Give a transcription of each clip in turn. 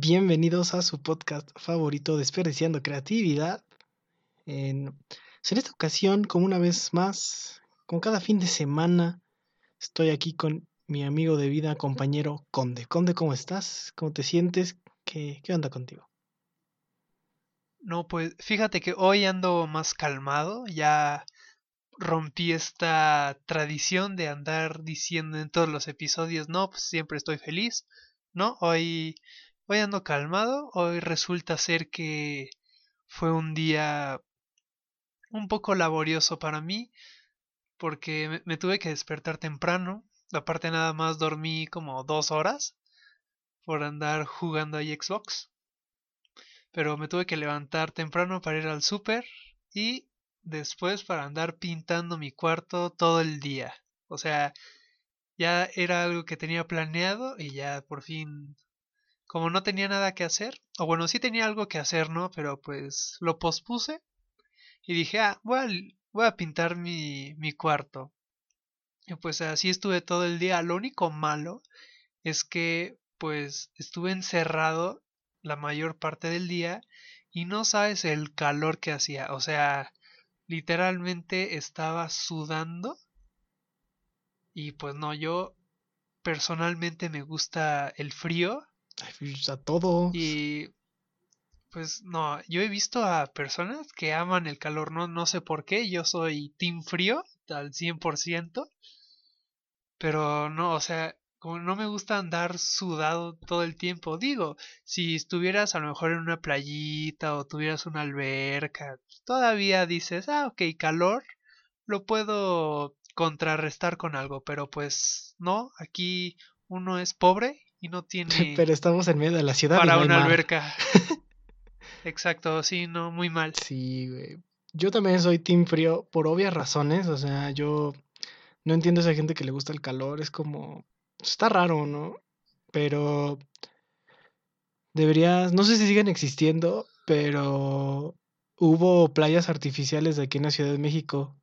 Bienvenidos a su podcast favorito, Desperdiciando Creatividad. En, en esta ocasión, como una vez más, como cada fin de semana, estoy aquí con mi amigo de vida, compañero Conde. Conde, ¿cómo estás? ¿Cómo te sientes? ¿Qué, qué onda contigo? No, pues fíjate que hoy ando más calmado, ya rompí esta tradición de andar diciendo en todos los episodios, no, pues siempre estoy feliz, ¿no? Hoy, hoy ando calmado, hoy resulta ser que fue un día un poco laborioso para mí, porque me, tuve que despertar temprano, aparte nada más dormí como dos horas por andar jugando ahí Xbox, pero me tuve que levantar temprano para ir al súper y después para andar pintando mi cuarto todo el día. O sea, ya era algo que tenía planeado y ya por fin, como no tenía nada que hacer, o bueno, sí tenía algo que hacer, ¿no? Pero pues lo pospuse y dije, ah, voy a, voy a pintar mi, mi cuarto. Y pues así estuve todo el día. Lo único malo es que pues estuve encerrado la mayor parte del día y no sabes el calor que hacía. O sea, literalmente estaba sudando. Y pues no, yo personalmente me gusta el frío. A todo. Y pues no, yo he visto a personas que aman el calor, no, no sé por qué, yo soy team frío al 100%, pero no, o sea, como no me gusta andar sudado todo el tiempo. Digo, si estuvieras a lo mejor en una playita o tuvieras una alberca, todavía dices, ah, ok, calor, lo puedo contrarrestar con algo, pero pues no, aquí uno es pobre y no tiene... Pero estamos en medio de la ciudad. Para una alberca. Exacto, sí, no, muy mal. Sí, güey. Yo también soy team frío por obvias razones, o sea, yo no entiendo a esa gente que le gusta el calor, es como Está raro, ¿no? Pero deberías, no sé si siguen existiendo, pero hubo playas artificiales de aquí en la Ciudad de México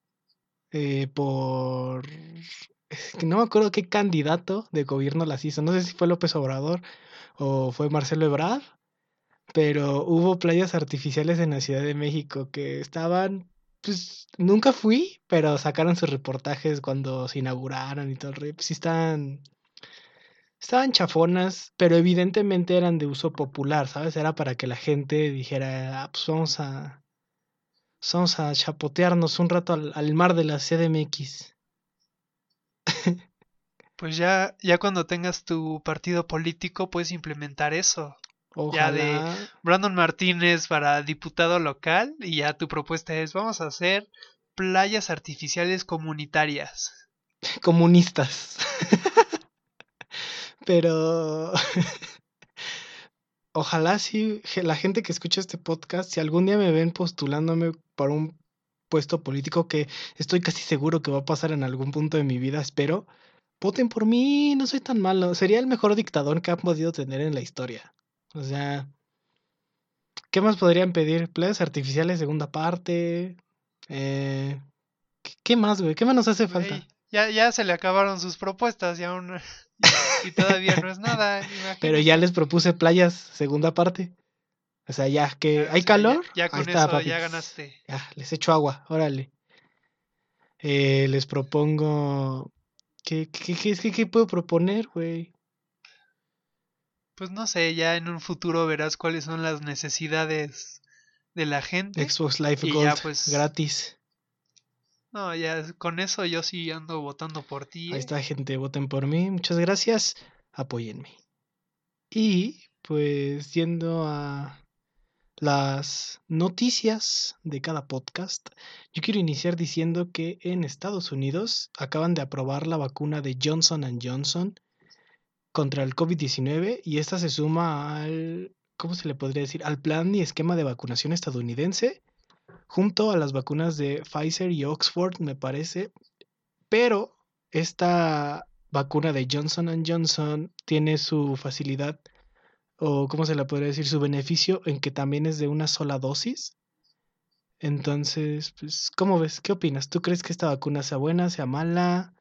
eh, por... No me acuerdo qué candidato de gobierno las hizo, no sé si fue López Obrador o fue Marcelo Ebrard, pero hubo playas artificiales en la Ciudad de México que estaban, pues nunca fui, pero sacaron sus reportajes cuando se inauguraron y todo el Pues sí están, Estaban chafonas, pero evidentemente eran de uso popular, ¿sabes? Era para que la gente dijera, ah, pues vamos a, vamos a chapotearnos un rato al, mar de la CDMX. Pues ya, ya cuando tengas tu partido político puedes implementar eso. Ya de Brandon Martínez para diputado local y ya tu propuesta es vamos a hacer playas artificiales comunitarias. Comunistas. Pero ojalá si la gente que escucha este podcast, si algún día me ven postulándome para un puesto político que estoy casi seguro que va a pasar en algún punto de mi vida, espero, voten por mí, no soy tan malo. Sería el mejor dictador que han podido tener en la historia. O sea, ¿qué más podrían pedir? Playas artificiales, segunda parte. Eh, ¿Qué más, güey? ¿Qué más nos hace falta? ya, ya se le acabaron sus propuestas y aún y todavía no es nada. Pero ya les propuse playas, segunda parte. O sea, ya que hay calor. Ya, con eso ya ganaste. Ya, les echo agua, órale. Eh, les propongo. ¿Qué, qué, qué, qué puedo proponer, güey? Pues no sé, ya en un futuro verás cuáles son las necesidades de la gente. Xbox Live Gold pues, gratis. No, ya con eso yo sí ando votando por ti. Ahí está, gente, voten por mí. Muchas gracias. Apóyenme. Y pues yendo a las noticias de cada podcast, yo quiero iniciar diciendo que en Estados Unidos acaban de aprobar la vacuna de Johnson ⁇ Johnson contra el COVID-19 y esta se suma al, ¿cómo se le podría decir? Al plan y esquema de vacunación estadounidense junto a las vacunas de Pfizer y Oxford, me parece. Pero esta vacuna de Johnson Johnson tiene su facilidad, o cómo se la podría decir, su beneficio en que también es de una sola dosis. Entonces, pues, ¿cómo ves? ¿Qué opinas? ¿Tú crees que esta vacuna sea buena, sea mala?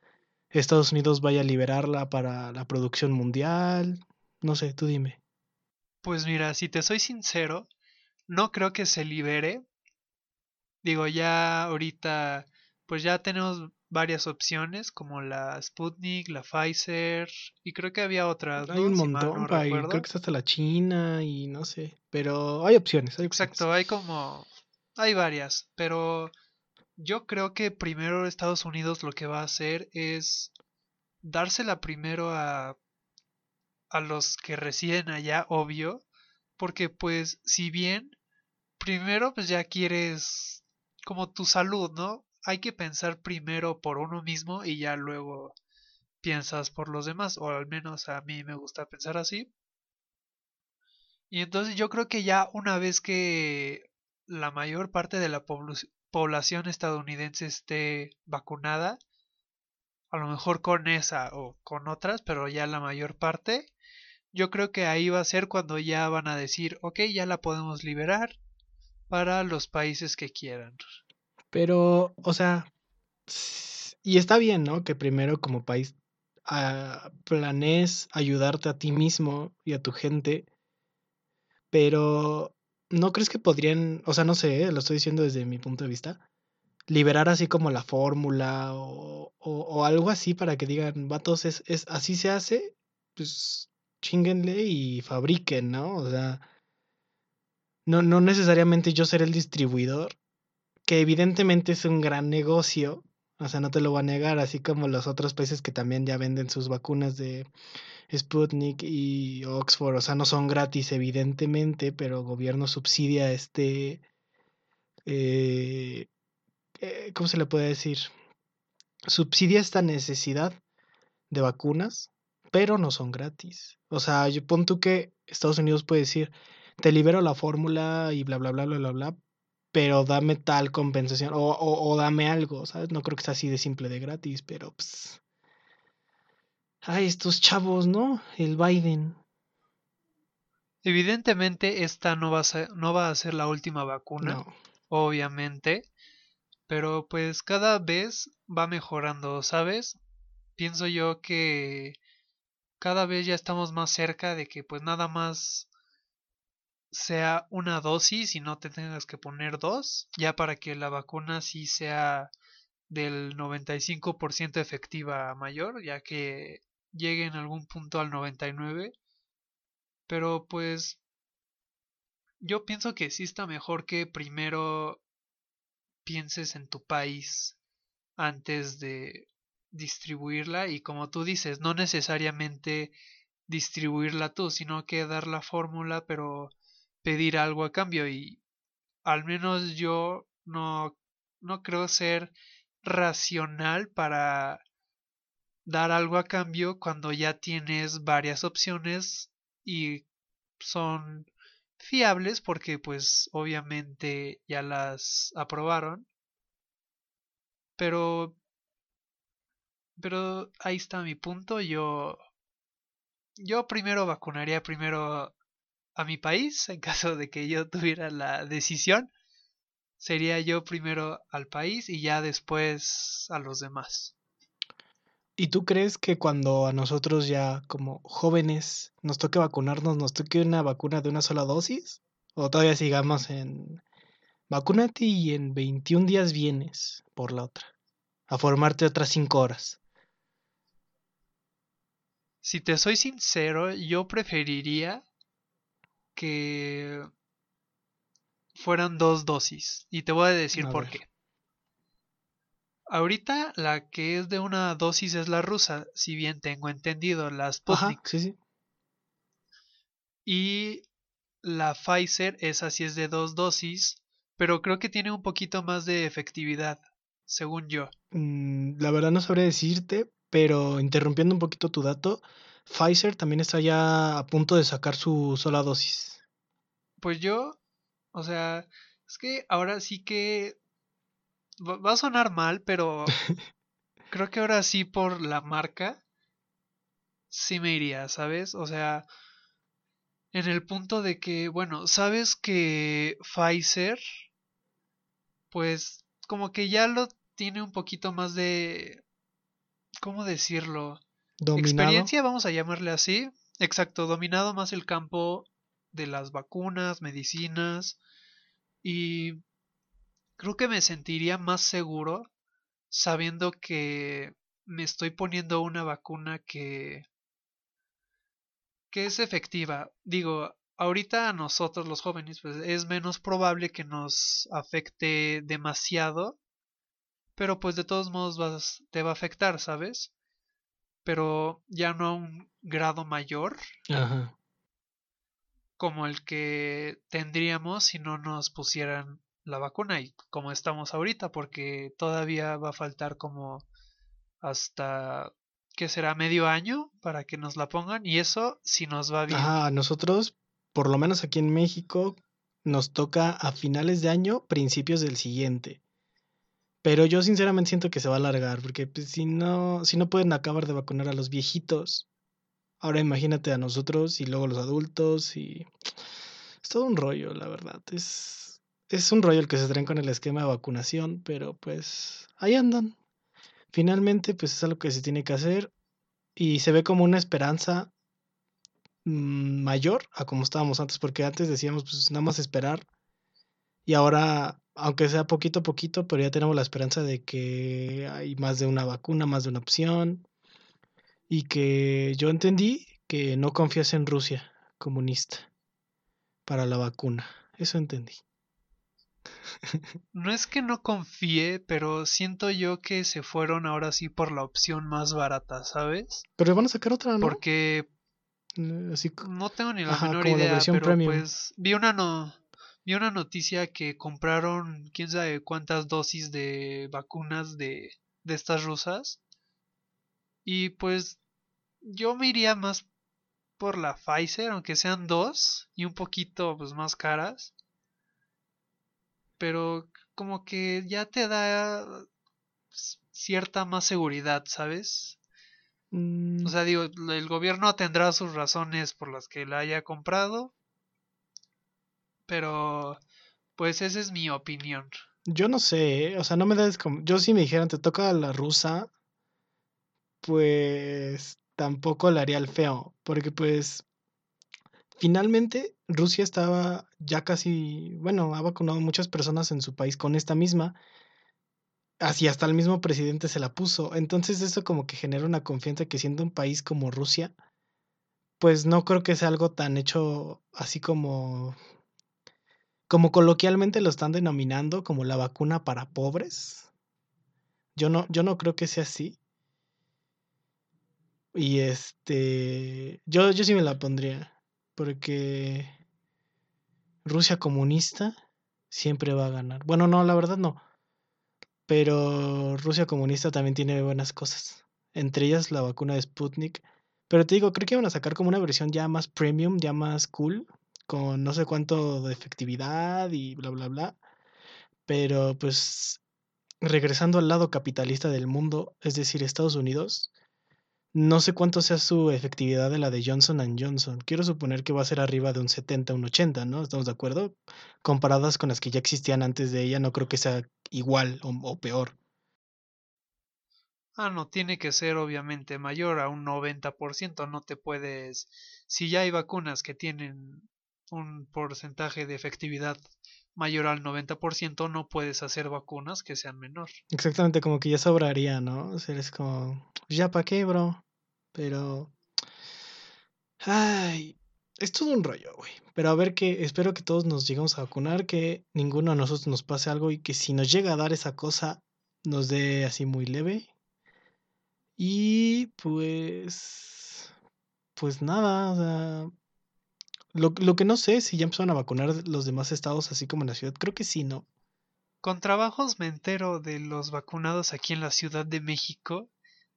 ¿Estados Unidos vaya a liberarla para la producción mundial? No sé, tú dime. Pues mira, si te soy sincero, no creo que se libere. Digo, ya ahorita, pues ya tenemos varias opciones como la Sputnik, la Pfizer y creo que había otras. Hay un montón, creo que está hasta la China y no sé, pero hay opciones. Hay Exacto, hay como, hay varias, pero yo creo que primero Estados Unidos lo que va a hacer es dársela primero a a los que residen allá, obvio, porque pues si bien primero pues ya quieres como tu salud, ¿no? Hay que pensar primero por uno mismo y ya luego piensas por los demás, o al menos a mí me gusta pensar así. Y entonces yo creo que ya una vez que la mayor parte de la población estadounidense esté vacunada, a lo mejor con esa o con otras, pero ya la mayor parte, yo creo que ahí va a ser cuando ya van a decir, ok, ya la podemos liberar para los países que quieran. Pero, o sea, y está bien, ¿no? Que primero como país uh, planees ayudarte a ti mismo y a tu gente, pero ¿no crees que podrían, o sea, no sé, ¿eh? lo estoy diciendo desde mi punto de vista, liberar así como la fórmula o, o, algo así para que digan, vatos, es, es, así se hace, pues chinguenle y fabriquen, ¿no? O sea, no, no necesariamente yo ser el distribuidor, que evidentemente es un gran negocio, o sea, no te lo voy a negar, así como los otros países que también ya venden sus vacunas de Sputnik y Oxford, o sea, no son gratis, evidentemente, pero el gobierno subsidia este, eh, eh, ¿cómo se le puede decir? Subsidia esta necesidad de vacunas, pero no son gratis. O sea, yo pon tú que Estados Unidos puede decir, te libero la fórmula y bla, bla, bla, bla, bla, bla, pero dame tal compensación o, o, o, dame algo, ¿sabes? No creo que sea así de simple de gratis, pero pues... Ay, estos chavos, ¿no? El Biden. Evidentemente esta no va a ser, no va a ser la última vacuna, obviamente, pero pues cada vez va mejorando, ¿sabes? Pienso yo que cada vez ya estamos más cerca de que pues nada más sea una dosis y no te tengas que poner dos, ya para que la vacuna sí sea del 95% efectiva mayor, ya que llegue en algún punto al 99. Pero pues yo pienso que sí está mejor que primero pienses en tu país antes de distribuirla y como tú dices, no necesariamente distribuirla tú, sino que dar la fórmula pero pedir algo a cambio y al menos yo no, no creo ser racional para dar algo a cambio cuando ya tienes varias opciones y son fiables porque pues obviamente ya las aprobaron pero pero ahí está mi punto. Yo, yo primero vacunaría primero a mi país en caso de que yo tuviera la decisión. Sería yo primero al país y ya después a los demás. ¿Y tú crees que cuando a nosotros ya como jóvenes nos toque vacunarnos, nos toque una vacuna de una sola dosis? ¿O todavía sigamos en vacúnate y en 21 días vienes por la otra? A formarte otras 5 horas. Si te soy sincero, yo preferiría que fueran dos dosis. Y te voy a decir por qué. Ahorita la que es de una dosis es la rusa, si bien tengo entendido, la Sputnik. sí, sí. Y la Pfizer, esa sí es de dos dosis, pero creo que tiene un poquito más de efectividad, según yo. Mm, la verdad no sabré decirte, pero interrumpiendo un poquito tu dato, Pfizer también está ya a punto de sacar su sola dosis. Pues yo, o sea, es que ahora sí que va a sonar mal, pero creo que ahora sí por la marca sí me iría, ¿sabes? O sea, en el punto de que, bueno, sabes que Pfizer, pues como que ya lo tiene un poquito más de ¿cómo decirlo? Experiencia, vamos a llamarle así. Exacto, dominado más el campo de las vacunas, medicinas y creo que me sentiría más seguro sabiendo que me estoy poniendo una vacuna que que es efectiva. Digo, ahorita a nosotros los jóvenes pues es menos probable que nos afecte demasiado, pero pues de todos modos vas, te va a afectar, ¿sabes? Pero ya no a un grado mayor Ajá. como el que tendríamos si no nos pusieran la vacuna y como estamos ahorita, porque todavía va a faltar como hasta que será medio año para que nos la pongan y eso si nos va bien. Ajá, a nosotros, por lo menos aquí en México, nos toca a finales de año, principios del siguiente. Pero yo sinceramente siento que se va a alargar, porque pues, si no, si no pueden acabar de vacunar a los viejitos, ahora imagínate a nosotros y luego los adultos y es todo un rollo, la verdad. Es, es un rollo el que se traen con el esquema de vacunación, pero pues ahí andan. Finalmente, pues es algo que se tiene que hacer y se ve como una esperanza mm, mayor a como estábamos antes, porque antes decíamos, pues nada más esperar. Y ahora, aunque sea poquito a poquito, pero ya tenemos la esperanza de que hay más de una vacuna, más de una opción. Y que yo entendí que no confías en Rusia comunista para la vacuna. Eso entendí. No es que no confíe, pero siento yo que se fueron ahora sí por la opción más barata, ¿sabes? Pero van a sacar otra, ¿no? Porque Eh, Así no tengo ni la Ajá, menor la idea, pero premium. pues vi una no vi una noticia que compraron quién sabe cuántas dosis de vacunas de de estas rusas. Y pues yo me iría más por la Pfizer, aunque sean dos y un poquito pues más caras, pero como que ya te da cierta más seguridad, ¿sabes? mm, O sea, digo, el gobierno tendrá sus razones por las que la haya comprado, pero pues esa es mi opinión. yo no sé, ¿eh? o sea, no me como... Yo si me dijeran, te toca la rusa, pues tampoco le haría el feo, porque pues finalmente Rusia estaba ya casi, bueno, ha vacunado muchas personas en su país con esta misma, así hasta el mismo presidente se la puso, entonces eso como que genera una confianza que siendo un país como Rusia, pues no creo que sea algo tan hecho así como, como coloquialmente lo están denominando, como la vacuna para pobres. Yo no, yo no creo que sea así. Y este, yo, yo sí me la pondría, porque Rusia comunista siempre va a ganar. Bueno, no, la verdad no. Pero Rusia comunista también tiene buenas cosas. Entre ellas la vacuna de Sputnik. Pero te digo, creo que van a sacar como una versión ya más premium, ya más cool, con no sé cuánto de efectividad y bla, bla, bla. Pero pues regresando al lado capitalista del mundo, es decir, Estados Unidos, no sé cuánto sea su efectividad de la de Johnson Johnson. Quiero suponer que va a ser arriba de un 70, un 80, ¿no? ¿Estamos de acuerdo? Comparadas con las que ya existían antes de ella, no creo que sea igual o, peor. Ah, no, tiene que ser obviamente mayor a un 90%, no te puedes... Si ya hay vacunas que tienen un porcentaje de efectividad mayor al 90%, no puedes hacer vacunas que sean menor. Exactamente, como que ya sobraría, ¿no? O sea, es como, ya pa' qué, bro. Pero, ay, es todo un rollo, güey. Pero a ver que, espero que todos nos lleguemos a vacunar, que ninguno de nosotros nos pase algo y que si nos llega a dar esa cosa, nos dé así muy leve. Y pues, pues nada, o sea, lo, lo que no sé es si ya empezaron a vacunar los demás estados así como en la ciudad. Creo que sí, ¿no? Con trabajos me entero de los vacunados aquí en la Ciudad de México.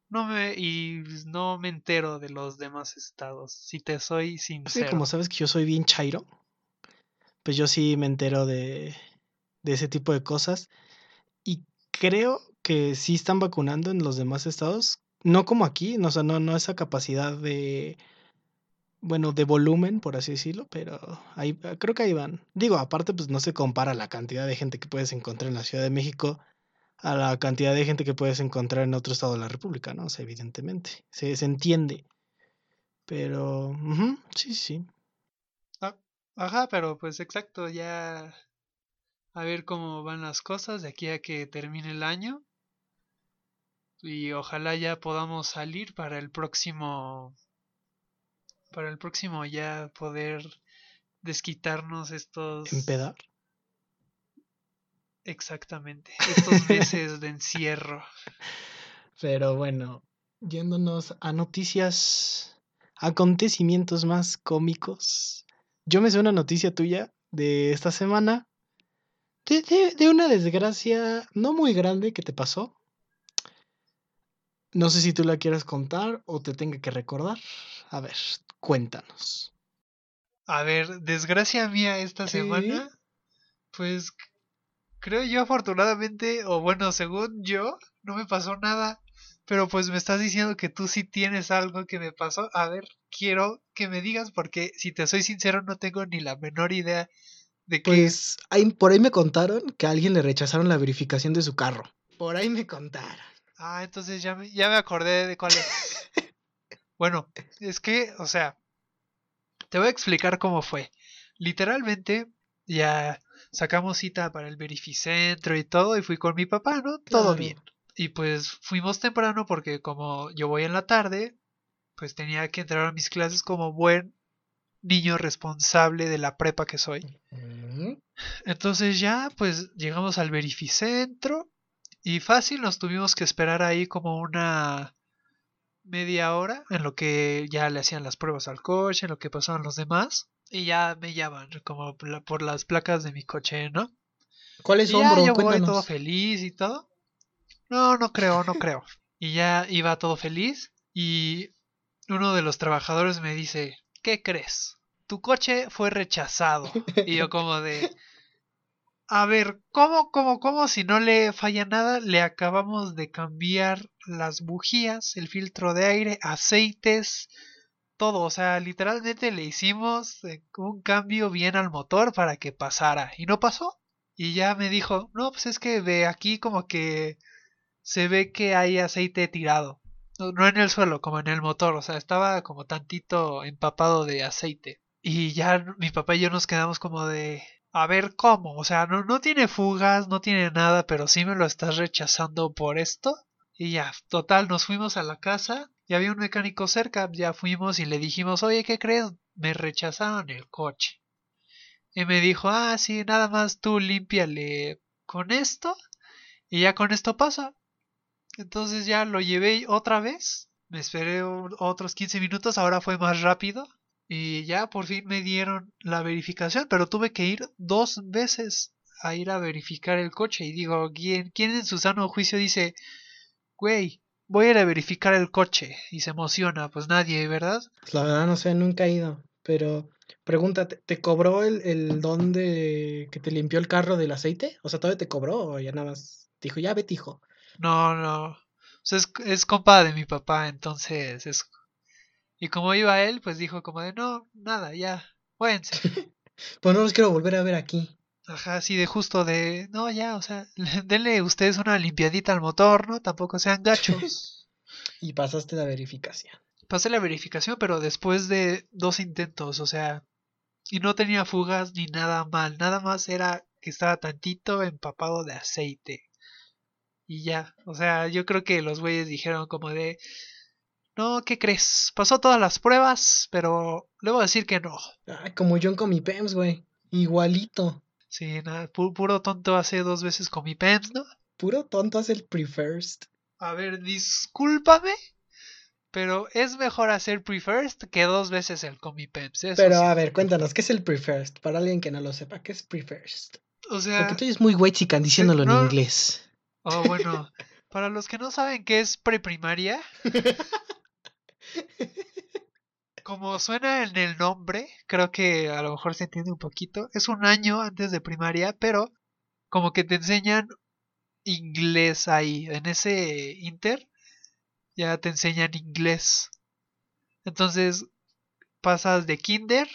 No me y no me entero de los demás estados, si te soy Es que sincero. como sabes que yo soy bien chairo, pues yo sí me entero de, de ese tipo de cosas. Y creo que sí están vacunando en los demás estados. No como aquí, no, o sea, no, no esa capacidad de, bueno, de volumen, por así decirlo, pero ahí, creo que ahí van. Digo, aparte, pues no se compara la cantidad de gente que puedes encontrar en la Ciudad de México a la cantidad de gente que puedes encontrar en otro estado de la República, ¿no? O evidentemente, se, se entiende. Pero, sí, sí. Ah, Ajá, pero pues exacto, ya a ver cómo van las cosas de aquí a que termine el año. Y ojalá ya podamos salir para el próximo para el próximo ya poder desquitarnos estos ¿Empedar? exactamente, estos meses de encierro. Pero bueno, yéndonos a noticias, acontecimientos más cómicos. Yo me sé una noticia tuya de esta semana. De, de- de una desgracia no muy grande que te pasó. No sé si tú la quieras contar o te tenga que recordar. A ver, cuéntanos. A ver, desgracia mía esta Sí. semana, pues creo yo afortunadamente, o bueno, según yo, no me pasó nada. Pero pues me estás diciendo que tú sí tienes algo que me pasó. A ver, quiero que me digas porque si te soy sincero no tengo ni la menor idea de qué es. Pues ahí, por ahí me contaron que a alguien le rechazaron la verificación de su carro. Por ahí me contaron. Ah, entonces ya me, ya me acordé de cuál es. Bueno, es que, o sea, te voy a explicar cómo fue. Literalmente, ya sacamos cita para el verificentro y todo, y fui con mi papá, ¿no? Todo Claro. bien. Y pues fuimos temprano porque como yo voy en la tarde, pues tenía que entrar a mis clases como buen niño responsable de la prepa que soy. Entonces ya, pues llegamos al verificentro y fácil nos tuvimos que esperar ahí como una media hora en lo que ya le hacían las pruebas al coche, en lo que pasaban los demás y ya me llaman como por las placas de mi coche, ¿no? ¿Cuáles Y son, ya yo voy todo Cuéntanos. feliz y todo. No, no creo, no creo. Y ya iba todo feliz y uno de los trabajadores me dice, ¿qué crees? Tu coche fue rechazado. Y yo como de... A ver, ¿cómo, cómo, cómo si no le falla nada? Le acabamos de cambiar las bujías, el filtro de aire, aceites, todo. O sea, literalmente le hicimos eh, un cambio bien al motor para que pasara. Y no pasó. Y ya me dijo, no, pues es que ve aquí como que se ve que hay aceite tirado. No, no en el suelo, como en el motor. O sea, estaba como tantito empapado de aceite. Y ya mi papá y yo nos quedamos como de... A ver cómo, o sea, no, no tiene fugas, no tiene nada, pero sí me lo estás rechazando por esto. Y ya, total, nos fuimos a la casa y había un mecánico cerca, ya fuimos y le dijimos, oye, ¿qué crees? Me rechazaron el coche. Y me dijo, ah, sí, nada más tú límpiale con esto y ya con esto pasa. Entonces ya lo llevé otra vez, me esperé otros 15 minutos, ahora fue más rápido y ya por fin me dieron la verificación, pero tuve que ir dos veces a ir a verificar el coche y digo, ¿quién, quién en su sano juicio dice, güey, voy a ir a verificar el coche y se emociona? Pues nadie, ¿verdad? Pues la verdad no sé, nunca he ido. Pero pregúntate, ¿te cobró el, el don de que te limpió el carro del aceite? O sea, ¿todavía te cobró o ya nada más? Dijo, ya vete, hijo. No, no. O sea, es, es compa de mi papá, entonces es... Y como iba él, pues dijo como de, no, nada, ya, váyanse. Pues no los quiero volver a ver aquí. Ajá, así de justo de, no, ya, o sea, denle ustedes una limpiadita al motor, ¿no? Tampoco sean gachos. Y pasaste la verificación. Pasé la verificación, pero después de dos intentos, o sea, y no tenía fugas ni nada mal, nada más era que estaba tantito empapado de aceite. Y ya, o sea, yo creo que los güeyes dijeron como de, no, ¿qué crees? Pasó todas las pruebas, pero le voy a decir que no. Ay, como John con mi PEMS, güey. Igualito. Sí, nada, pu- puro tonto hace dos veces con mi PEMS, ¿no? Puro tonto hace el pre-first. A ver, discúlpame, pero es mejor hacer pre-first que dos veces el Comipems. Eso Pero sí. a ver, cuéntanos, ¿qué es el pre-first? Para alguien que no lo sepa, ¿qué es pre-first? O sea, Porque tú eres muy white diciéndolo no- en inglés. oh, bueno, para los que no saben qué es preprimaria, como suena en el nombre, creo que a lo mejor se entiende un poquito. Es un año antes de primaria, pero como que te enseñan inglés ahí. En ese inter ya te enseñan inglés. Entonces pasas de kinder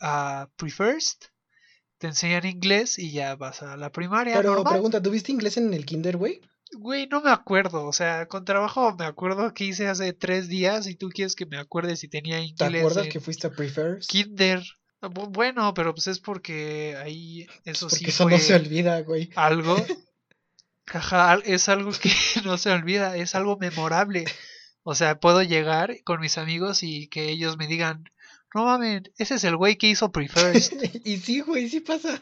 a pre-first, te enseñan inglés y ya vas a la primaria. Pero normal. pregunta, ¿tuviste inglés en el kinder, güey? Güey, no me acuerdo. O sea, con trabajo me acuerdo que hice hace tres días y tú quieres que me acuerde si tenía ¿Te inglés acuerdas en que fuiste a pre-first? kinder. Ah, bu- Bueno, pero pues es porque ahí eso Porque sí eso fue no se olvida, güey. algo. Ajá, es algo que no se olvida, es algo memorable. O sea, puedo llegar con mis amigos y que ellos me digan, no mames, ese es el güey que hizo Prefirst. y sí, güey, sí pasa.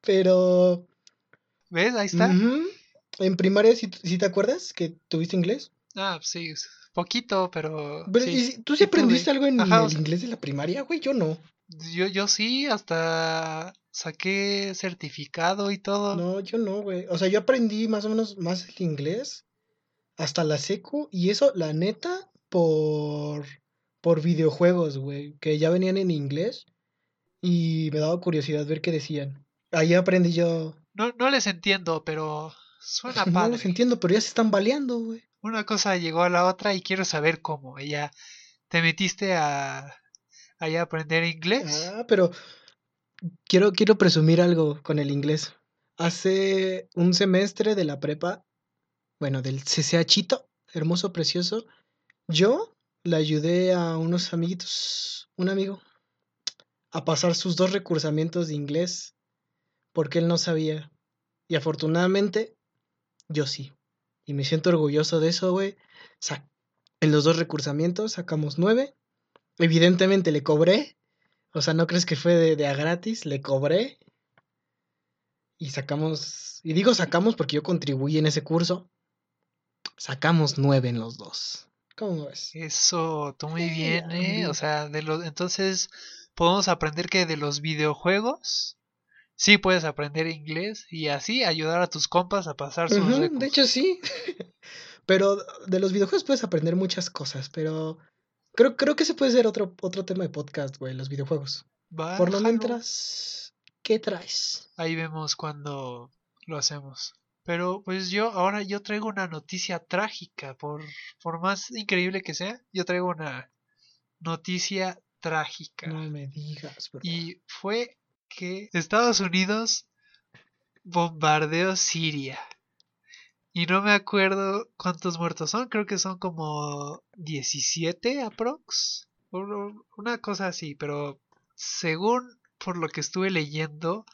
Pero. ¿Ves? Ahí está. En primaria, ¿sí, sí te acuerdas que tuviste inglés? Ah, sí, poquito, pero... Pero, sí, ¿y si- ¿Tú sí sí tuve. aprendiste algo en Ajá, o el sea- inglés de la primaria, güey? Yo no. Yo, yo sí, hasta saqué certificado y todo. No, yo no, güey. O sea, yo aprendí más o menos más el inglés hasta la secu y eso, la neta, por, por videojuegos, güey, que ya venían en inglés y me daba curiosidad ver qué decían. Ahí aprendí yo. No, no les entiendo, pero suena No padre. los entiendo, pero ya se están baleando, güey. Una cosa llegó a la otra y quiero saber cómo. Ya te metiste a, a aprender inglés. Ah, pero quiero, quiero presumir algo con el inglés. Hace un semestre de la prepa, bueno, del CCHito, hermoso, precioso, yo le ayudé a unos amiguitos, un amigo, a pasar sus dos recursamientos de inglés, porque él no sabía. Y afortunadamente, yo sí. Y me siento orgulloso de eso, güey. En los dos recursamientos sacamos nueve. Evidentemente le cobré. O sea, no crees que fue de, de a gratis, le cobré. Y sacamos, y digo sacamos porque yo contribuí en ese curso. Sacamos nueve en los dos. ¿Cómo ves? Eso, tú muy bien, ¿eh? O sea, de los, entonces podemos aprender que de los videojuegos sí puedes aprender inglés y así ayudar a tus compas a pasar sus recus. de hecho, sí. pero de los videojuegos puedes aprender muchas cosas, pero creo, creo que ese puede ser otro, otro tema de podcast, güey, los videojuegos. Por lo mientras, ¿qué traes? Ahí vemos cuando lo hacemos. Pero pues yo ahora yo traigo una noticia trágica, por, por más increíble que sea, yo traigo una noticia trágica. No me digas, bro. Y fue que Estados Unidos bombardeó Siria. Y no me acuerdo cuántos muertos son, creo que son como 17 aprox. Una cosa así, pero según por lo que estuve leyendo,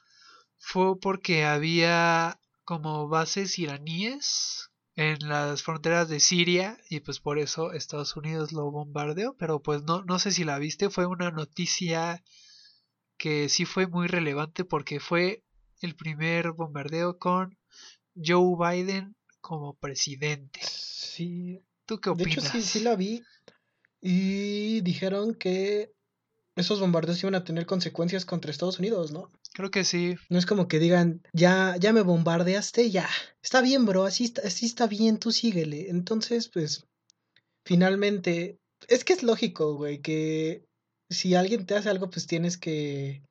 fue porque había como bases iraníes en las fronteras de Siria y pues por eso Estados Unidos lo bombardeó, pero pues no, no sé si la viste, fue una noticia que sí fue muy relevante porque fue el primer bombardeo con Joe Biden como presidente. Sí, ¿Tú qué de opinas? hecho sí, sí la vi y dijeron que esos bombardeos iban a tener consecuencias contra Estados Unidos, ¿no? Creo que sí. No es como que digan, ya, ya me bombardeaste, ya. Está bien, bro, así está, así está bien, tú síguele. Entonces, pues, finalmente, es que es lógico, güey, que si alguien te hace algo, pues tienes que,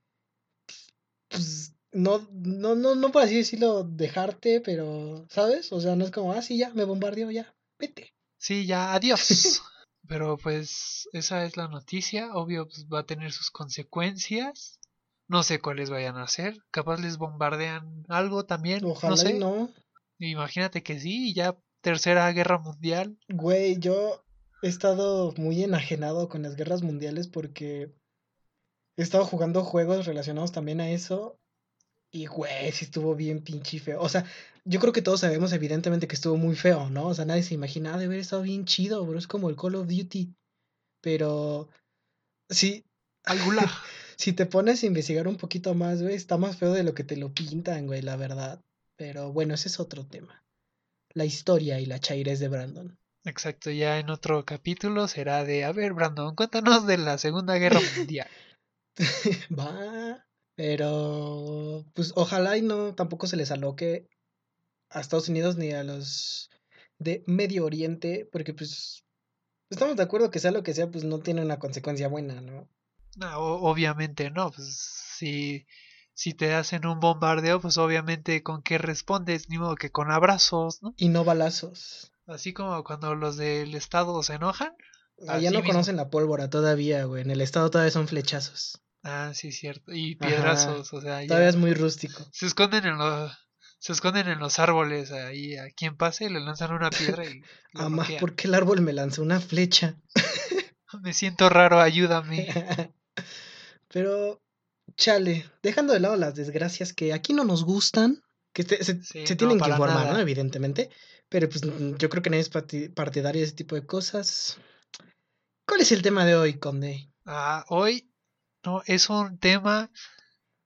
pues, no, no, no, no por así decirlo, dejarte, pero, ¿sabes? O sea, no es como, ah, sí, ya, me bombardeó, ya, vete. Sí, ya, adiós. Pero pues esa es la noticia. Obvio, pues, va a tener sus consecuencias. No sé cuáles vayan a ser. Capaz les bombardean algo también. Ojalá no sé. y no. Imagínate que sí, y ya tercera guerra mundial. Güey, yo he estado muy enajenado con las guerras mundiales porque he estado jugando juegos relacionados también a eso. Y, güey, sí estuvo bien pinche feo. O sea, yo creo que todos sabemos evidentemente que estuvo muy feo, ¿no? O sea, nadie se imagina "Ah, de haber estado bien chido, bro. Es como el Call of Duty. Pero, sí, Al gulag. si te pones a investigar un poquito más, güey, está más feo de lo que te lo pintan, güey, la verdad. Pero bueno, ese es otro tema. La historia y la chairez de Brandon. Exacto, ya en otro capítulo será de, a ver, Brandon, cuéntanos de la Segunda Guerra Mundial. Va, pero pues ojalá y no tampoco se les aloque a Estados Unidos ni a los de Medio Oriente, porque pues estamos de acuerdo que sea lo que sea, pues no tiene una consecuencia buena, ¿no? No, o- obviamente no, pues si, si te hacen un bombardeo, pues obviamente con qué respondes, ni modo que con abrazos, ¿no? Y no balazos. Así como cuando los del Estado se enojan. Allá Así no mismo. conocen la pólvora todavía, güey. En el estado todavía son flechazos. Ah, sí, cierto. Y Ajá, piedrazos, o sea, Todavía es muy rústico. se esconden en los se esconden en los árboles ahí a quien pase le lanzan una piedra y lo Amá, noquean. ¿por qué el árbol me lanzó una flecha? Me siento raro, ayúdame. Pero, chale, dejando de lado las desgracias que aquí no nos gustan, que se, se- Sí, se no, tienen que informar, nada. ¿no? Evidentemente. Pero pues yo creo que nadie es parti- partidario de ese tipo de cosas. ¿Cuál es el tema de hoy, Conde? Ah, hoy no es un tema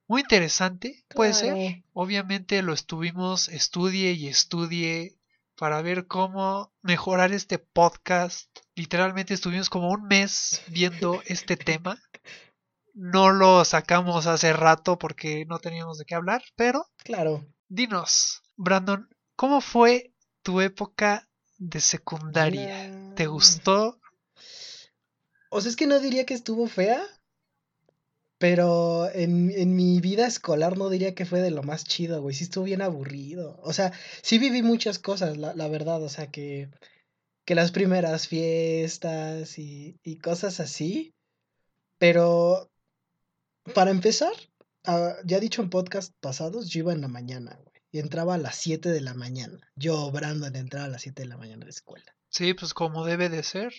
muy interesante, puede ser. Obviamente lo estuvimos estudie y estudie para ver cómo mejorar este podcast. Literalmente estuvimos como un mes viendo este tema. No lo sacamos hace rato porque no teníamos de qué hablar, pero Claro. dinos, Brandon, ¿cómo fue tu época de secundaria? ¿Te No. gustó? O sea, es que no diría que estuvo fea, pero en, en mi vida escolar no diría que fue de lo más chido, güey. Sí estuvo bien aburrido. O sea, sí viví muchas cosas, la, la verdad. O sea, que, que las primeras fiestas y, y cosas así. Pero, para empezar, ah, ya he dicho en podcast pasados, yo iba en la mañana, güey. Y entraba a las 7 de la mañana. Yo, Brandon, entraba a las 7 de la mañana la escuela. Sí, pues como debe de ser.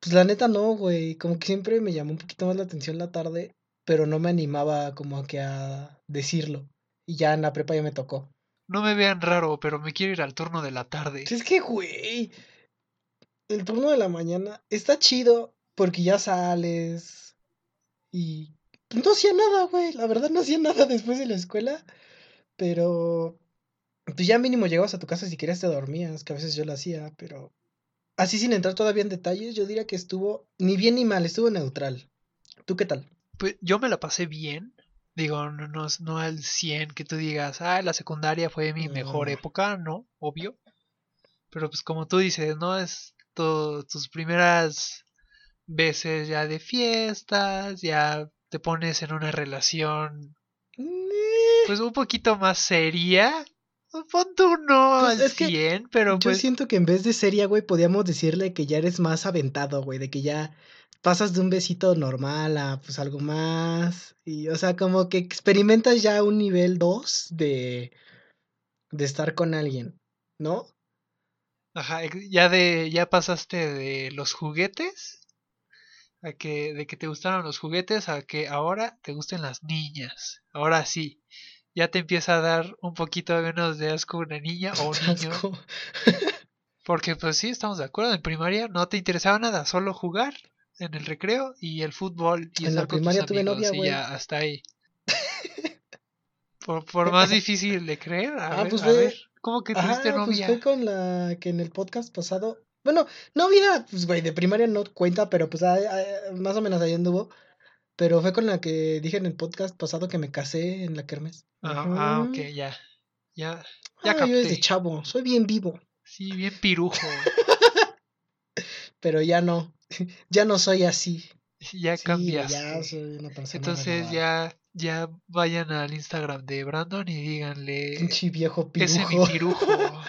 Pues la neta no, güey. Como que siempre me llamó un poquito más la atención la tarde, pero no me animaba como a que a decirlo. Y ya en la prepa ya me tocó. No me vean raro, pero me quiero ir al turno de la tarde. Es que, güey, el turno de la mañana está chido porque ya sales y pues, no hacía nada, güey. La verdad no hacía nada después de la escuela, pero pues ya mínimo llegabas a tu casa si querías te dormías, que a veces yo lo hacía, pero así sin entrar todavía en detalles, yo diría que estuvo ni bien ni mal, estuvo neutral. ¿Tú qué tal? Pues yo me la pasé bien. Digo, no, no, no al 100 que tú digas, ah, la secundaria fue mi mejor época, no, obvio. Pero pues como tú dices, ¿no? Es tu- tus primeras veces ya de fiestas, ya te pones en una relación pues un poquito más seria. Pon tú no Pues al es que 100, pero Yo pues siento que en vez de seria, güey, podíamos decirle que ya eres más aventado, güey, de que ya pasas de un besito normal a pues algo más. Y, o sea, como que experimentas ya un nivel 2 de, de estar con alguien, ¿no? Ajá, ya de, ya pasaste de los juguetes a que, de que te gustaron los juguetes a que ahora te gusten las niñas. Ahora sí, ya te empieza a dar un poquito menos de asco una niña o un niño. Porque pues sí, estamos de acuerdo, en primaria no te interesaba nada, solo jugar en el recreo y el fútbol y En la estar con tus primaria tuve novia, y ya, hasta ahí. Por, por más difícil de creer, a Ah, ver, pues a fue- ver, ¿cómo que tuviste Ajá, pues novia? fue con la que en el podcast pasado. Bueno, novia, pues güey, de primaria no cuenta, pero pues ahí- ahí- más o menos ahí anduvo. Pero fue con la que dije en el podcast pasado que me casé en la kermés. Ah, ah, ok, ya. Ya, ya Ah, yo desde chavo, soy bien vivo, Sí, bien pirujo. pero ya no, ya no soy así. Ya Sí, cambiaste. ya soy una persona Entonces ya, ya vayan al Instagram de Brandon y díganle, Pinche viejo ese mi pirujo. pirujo.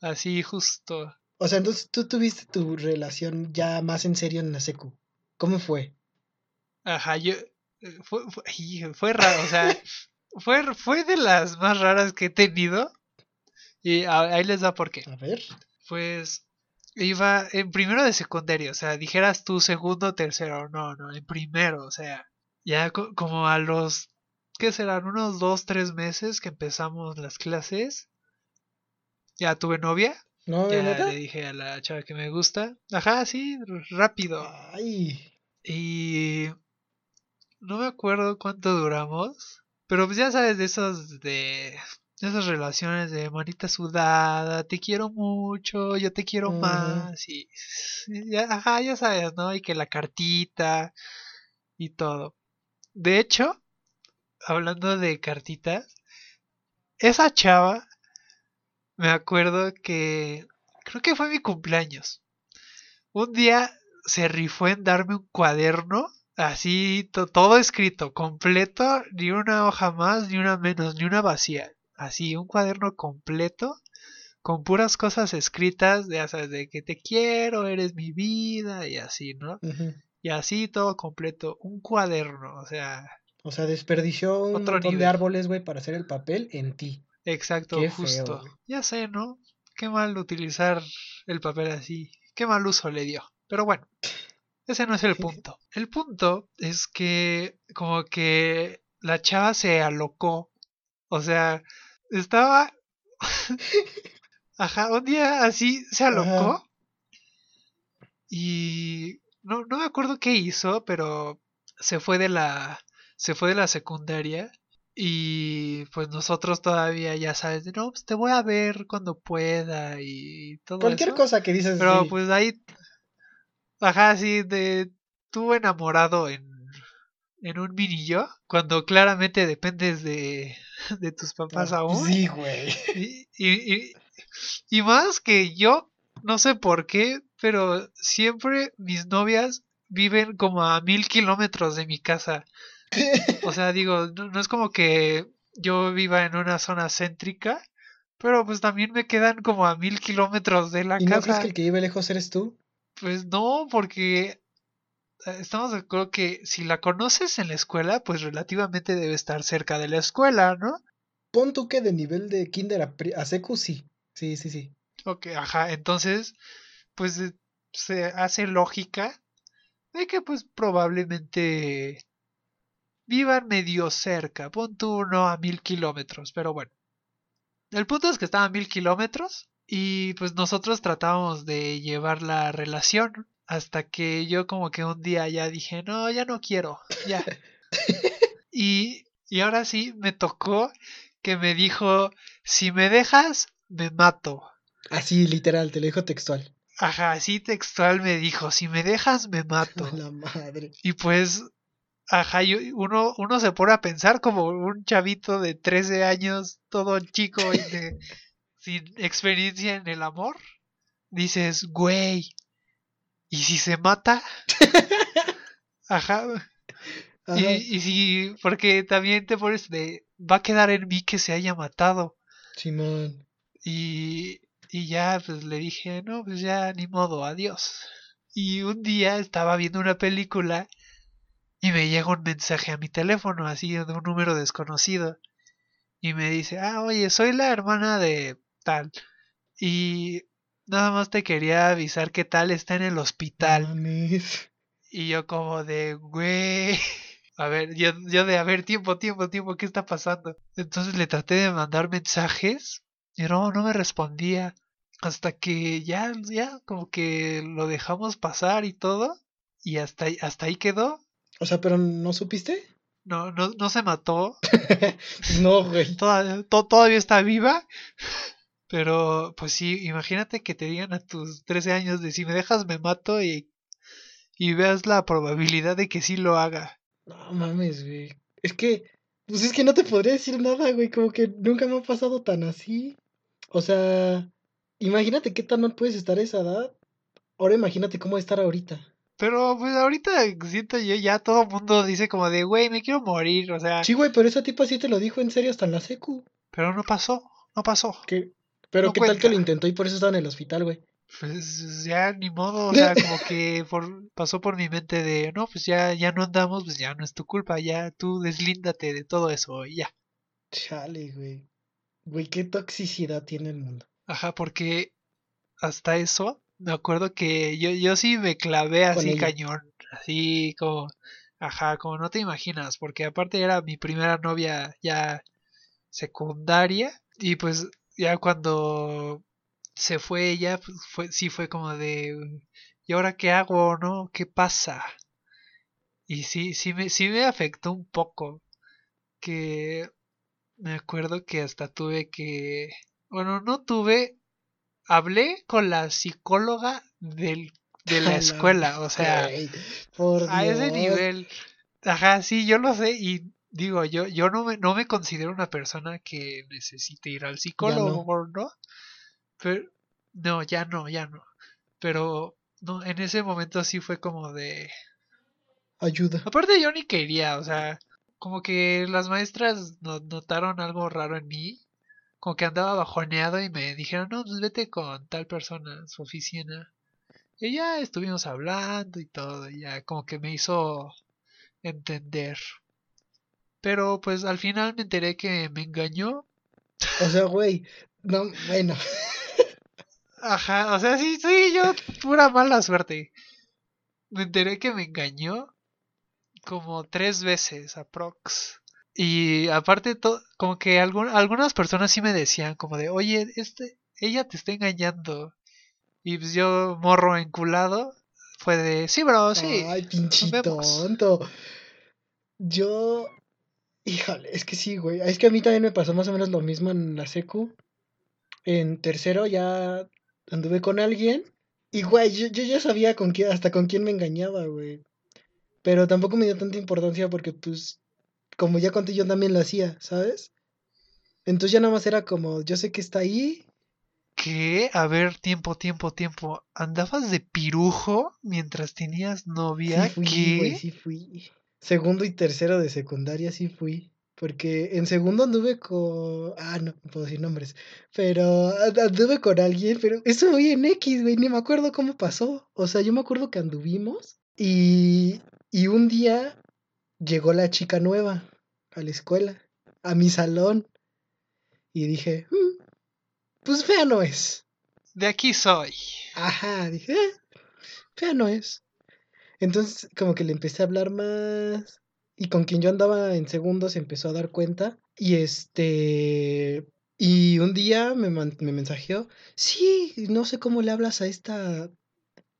Así justo. O sea, entonces tú tuviste tu relación ya más en serio en la secu. ¿Cómo fue? Ajá, yo, eh, fue, fue, fue raro, o sea, fue, fue de las más raras que he tenido. Y ahí les da por qué. A ver. Pues iba en primero de secundaria, o sea, dijeras tú segundo, tercero, no, no, en primero, o sea, ya co- como a los, ¿qué serán? Unos dos, tres meses que empezamos las clases, ya tuve novia, ¿No, ya neta? le dije a la chava que me gusta, ajá, sí, rápido, Ay. y no me acuerdo cuánto duramos, pero pues ya sabes de esos de esas relaciones de manita sudada, te quiero mucho, yo te quiero más y y ya, ajá, ya sabes, ¿no? Y que la cartita y todo. De hecho, hablando de cartitas, esa chava me acuerdo que creo que fue mi cumpleaños. Un día se rifó en darme un cuaderno así to- todo escrito, completo, ni una hoja más, ni una menos, ni una vacía. Así, un cuaderno completo con puras cosas escritas, de, ya sabes, de que te quiero, eres mi vida y así, ¿no? Y así todo completo, un cuaderno, o sea, O sea, desperdició un Otro montón de árboles, güey, para hacer el papel en ti. Exacto, Qué justo. feo. Ya sé, ¿no? Qué mal utilizar el papel así, qué mal uso le dio. Pero bueno, ese no es el punto. El punto es que como que la chava se alocó. O sea, estaba... Ajá, un día así se alocó. Y no, no me acuerdo qué hizo, pero se fue de la se fue de la secundaria y pues nosotros todavía ya sabes, no, pues te voy a ver cuando pueda y todo Cualquier cosa que dices. Pero pues ahí ajá, sí de tú enamorado en en un vinillo cuando claramente dependes de, de tus papás Ah, aún. Sí, güey. Y, y, y, y más que yo, no sé por qué, pero siempre mis novias viven como a mil kilómetros de mi casa. O sea, digo, no, no es como que yo viva en una zona céntrica, pero pues también me quedan como a mil kilómetros de la ¿Y no crees que el que vive lejos eres tú? Pues no, porque eh, estamos de acuerdo que si la conoces en la escuela, pues relativamente debe estar cerca de la escuela, ¿no? Pon tú que de nivel de kinder a, a secu, sí. Sí, sí, sí. Ok, ajá, entonces, pues eh, se hace lógica de que pues probablemente vivan medio cerca, pon tú uno a mil kilómetros, pero bueno. El punto es que estaba a mil kilómetros y pues nosotros tratábamos de llevar la relación hasta que yo como que un día ya dije, no, ya no quiero, ya. y, y ahora sí me tocó que me dijo, si me dejas, me mato. Así, literal, te lo dijo textual. Ajá, así textual me dijo, si me dejas, me mato. La madre. Y pues, ajá, uno, uno se pone a pensar como un chavito de 13 años, todo chico y de- sin experiencia en el amor. Dices, güey, ¿y si se mata? Ajá, Ajá. y, y si, porque también te pones de, va a quedar en mí que se haya matado. Simón. Y, y ya pues le dije, no, pues ya ni modo, adiós. Y un día estaba viendo una película y me llega un mensaje a mi teléfono, así de un número desconocido. Y me dice, ah, oye, soy la hermana de tal. Y nada más te quería avisar que tal está en el hospital. Mames. Y yo como de, güey. A ver, yo, yo de, a ver, tiempo, tiempo, tiempo, ¿qué está pasando? Entonces le traté de mandar mensajes y no, no me respondía. Hasta que ya, ya, como que lo dejamos pasar y todo. Y hasta, hasta ahí quedó. O sea, pero ¿no supiste? No, no, no se mató. no, güey. Toda- to- todavía está viva. Pero, pues sí, imagínate que te digan a tus 13 años de si me dejas me mato y, y veas la probabilidad de que sí lo haga. No mames, güey. Es que, pues es que no te podría decir nada, güey. Como que nunca me ha pasado tan así. O sea, imagínate qué tan mal puedes estar a esa edad. Ahora imagínate cómo estar ahorita. Pero pues ahorita siento yo ya todo el mundo dice como de, güey, me quiero morir, o sea, Sí, güey, pero esa tipa sí te lo dijo en serio hasta en la secu. pero no pasó, no pasó. Que, pero No qué tal que lo intentó y por eso estaba en el hospital, güey. Pues ya ni modo, o sea, como que por, pasó por mi mente de, no, pues ya, ya no andamos, pues ya no es tu culpa, ya tú deslíndate de todo eso y ya. Chale, güey. Güey, qué toxicidad tiene el mundo. Ajá, porque hasta eso, me acuerdo que yo, yo sí me clavé así ella. cañón, así como, ajá, como no te imaginas, porque aparte era mi primera novia ya secundaria y pues ya cuando se fue ella, pues fue, sí fue como de, ¿y ahora qué hago, no? ¿Qué pasa? Y sí, sí me, sí me afectó un poco, que me acuerdo que hasta tuve que, bueno, no tuve, hablé con la psicóloga del, de la la escuela, o sea, por a ese nivel. Ajá, sí, yo lo sé y digo, yo, yo no me, no me considero una persona que necesite ir al psicólogo, ¿no? Pero, no, ya no, ya no. Pero, no, en ese momento sí fue como de... Ayuda. Aparte yo ni quería, o sea, como que las maestras no- notaron algo raro en mí, como que andaba bajoneado y me dijeron, no, pues vete con tal persona a su oficina. Y ya estuvimos hablando y todo, y ya como que me hizo entender. Pero pues al final me enteré que me engañó. O sea, güey. No, bueno. Ajá, o sea, sí, sí, yo pura mala suerte. me enteré que me engañó como tres veces aprox. Y aparte, como que algún- algunas personas sí me decían como de, oye, este, ella te está engañando. Y pues yo, morro enculado, fue de, sí, bro, sí. Ay, pinche nos vemos". tonto. Yo. Híjole, es que sí, güey. Es que a mí también me pasó más o menos lo mismo en la secu. En tercero ya anduve con alguien. Y, güey, yo, yo ya sabía con quién, hasta con quién me engañaba, güey. Pero tampoco me dio tanta importancia porque, pues, como ya conté, yo también lo hacía, ¿sabes? Entonces ya nada más era como, yo sé que está ahí. ¿Qué? A ver, tiempo, tiempo, tiempo. ¿Andabas de pirujo mientras tenías novia? Sí fui, ¿Qué? güey, sí fui. Segundo y tercero de secundaria sí fui. Porque en segundo anduve con... Ah, no, no puedo decir nombres. Pero and- anduve con alguien, pero eso fue en X, güey, ni me acuerdo cómo pasó. O sea, yo me acuerdo que anduvimos y, y un día llegó la chica nueva a la escuela, a mi salón. Y dije, "Mm, pues fea no es. De aquí soy. Ajá, dije, "Eh, fea no es. Entonces, como que le empecé a hablar más. Y con quien yo andaba en segundo se empezó a dar cuenta. Y este. Y un día me, me mensajeó. Sí, no sé cómo le hablas a esta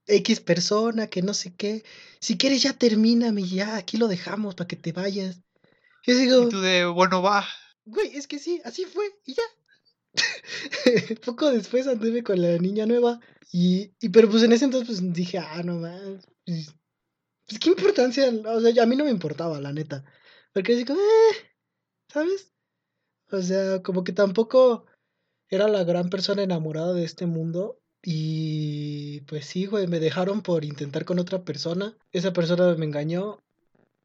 X persona, que no sé qué. Si quieres, ya termíname y ya, aquí lo dejamos para que te vayas. Yo Y digo, tú de, bueno, va. güey, es que sí, así fue, y ya. Poco después anduve con la niña nueva. Y, y pero pues en ese entonces pues dije, ah, no más. Pues, pues, qué importancia. O sea, a mí no me importaba, la neta. Porque digo, eh, ¿sabes? O sea, como que tampoco era la gran persona enamorada de este mundo. Y pues sí, güey, me dejaron por intentar con otra persona. Esa persona me engañó.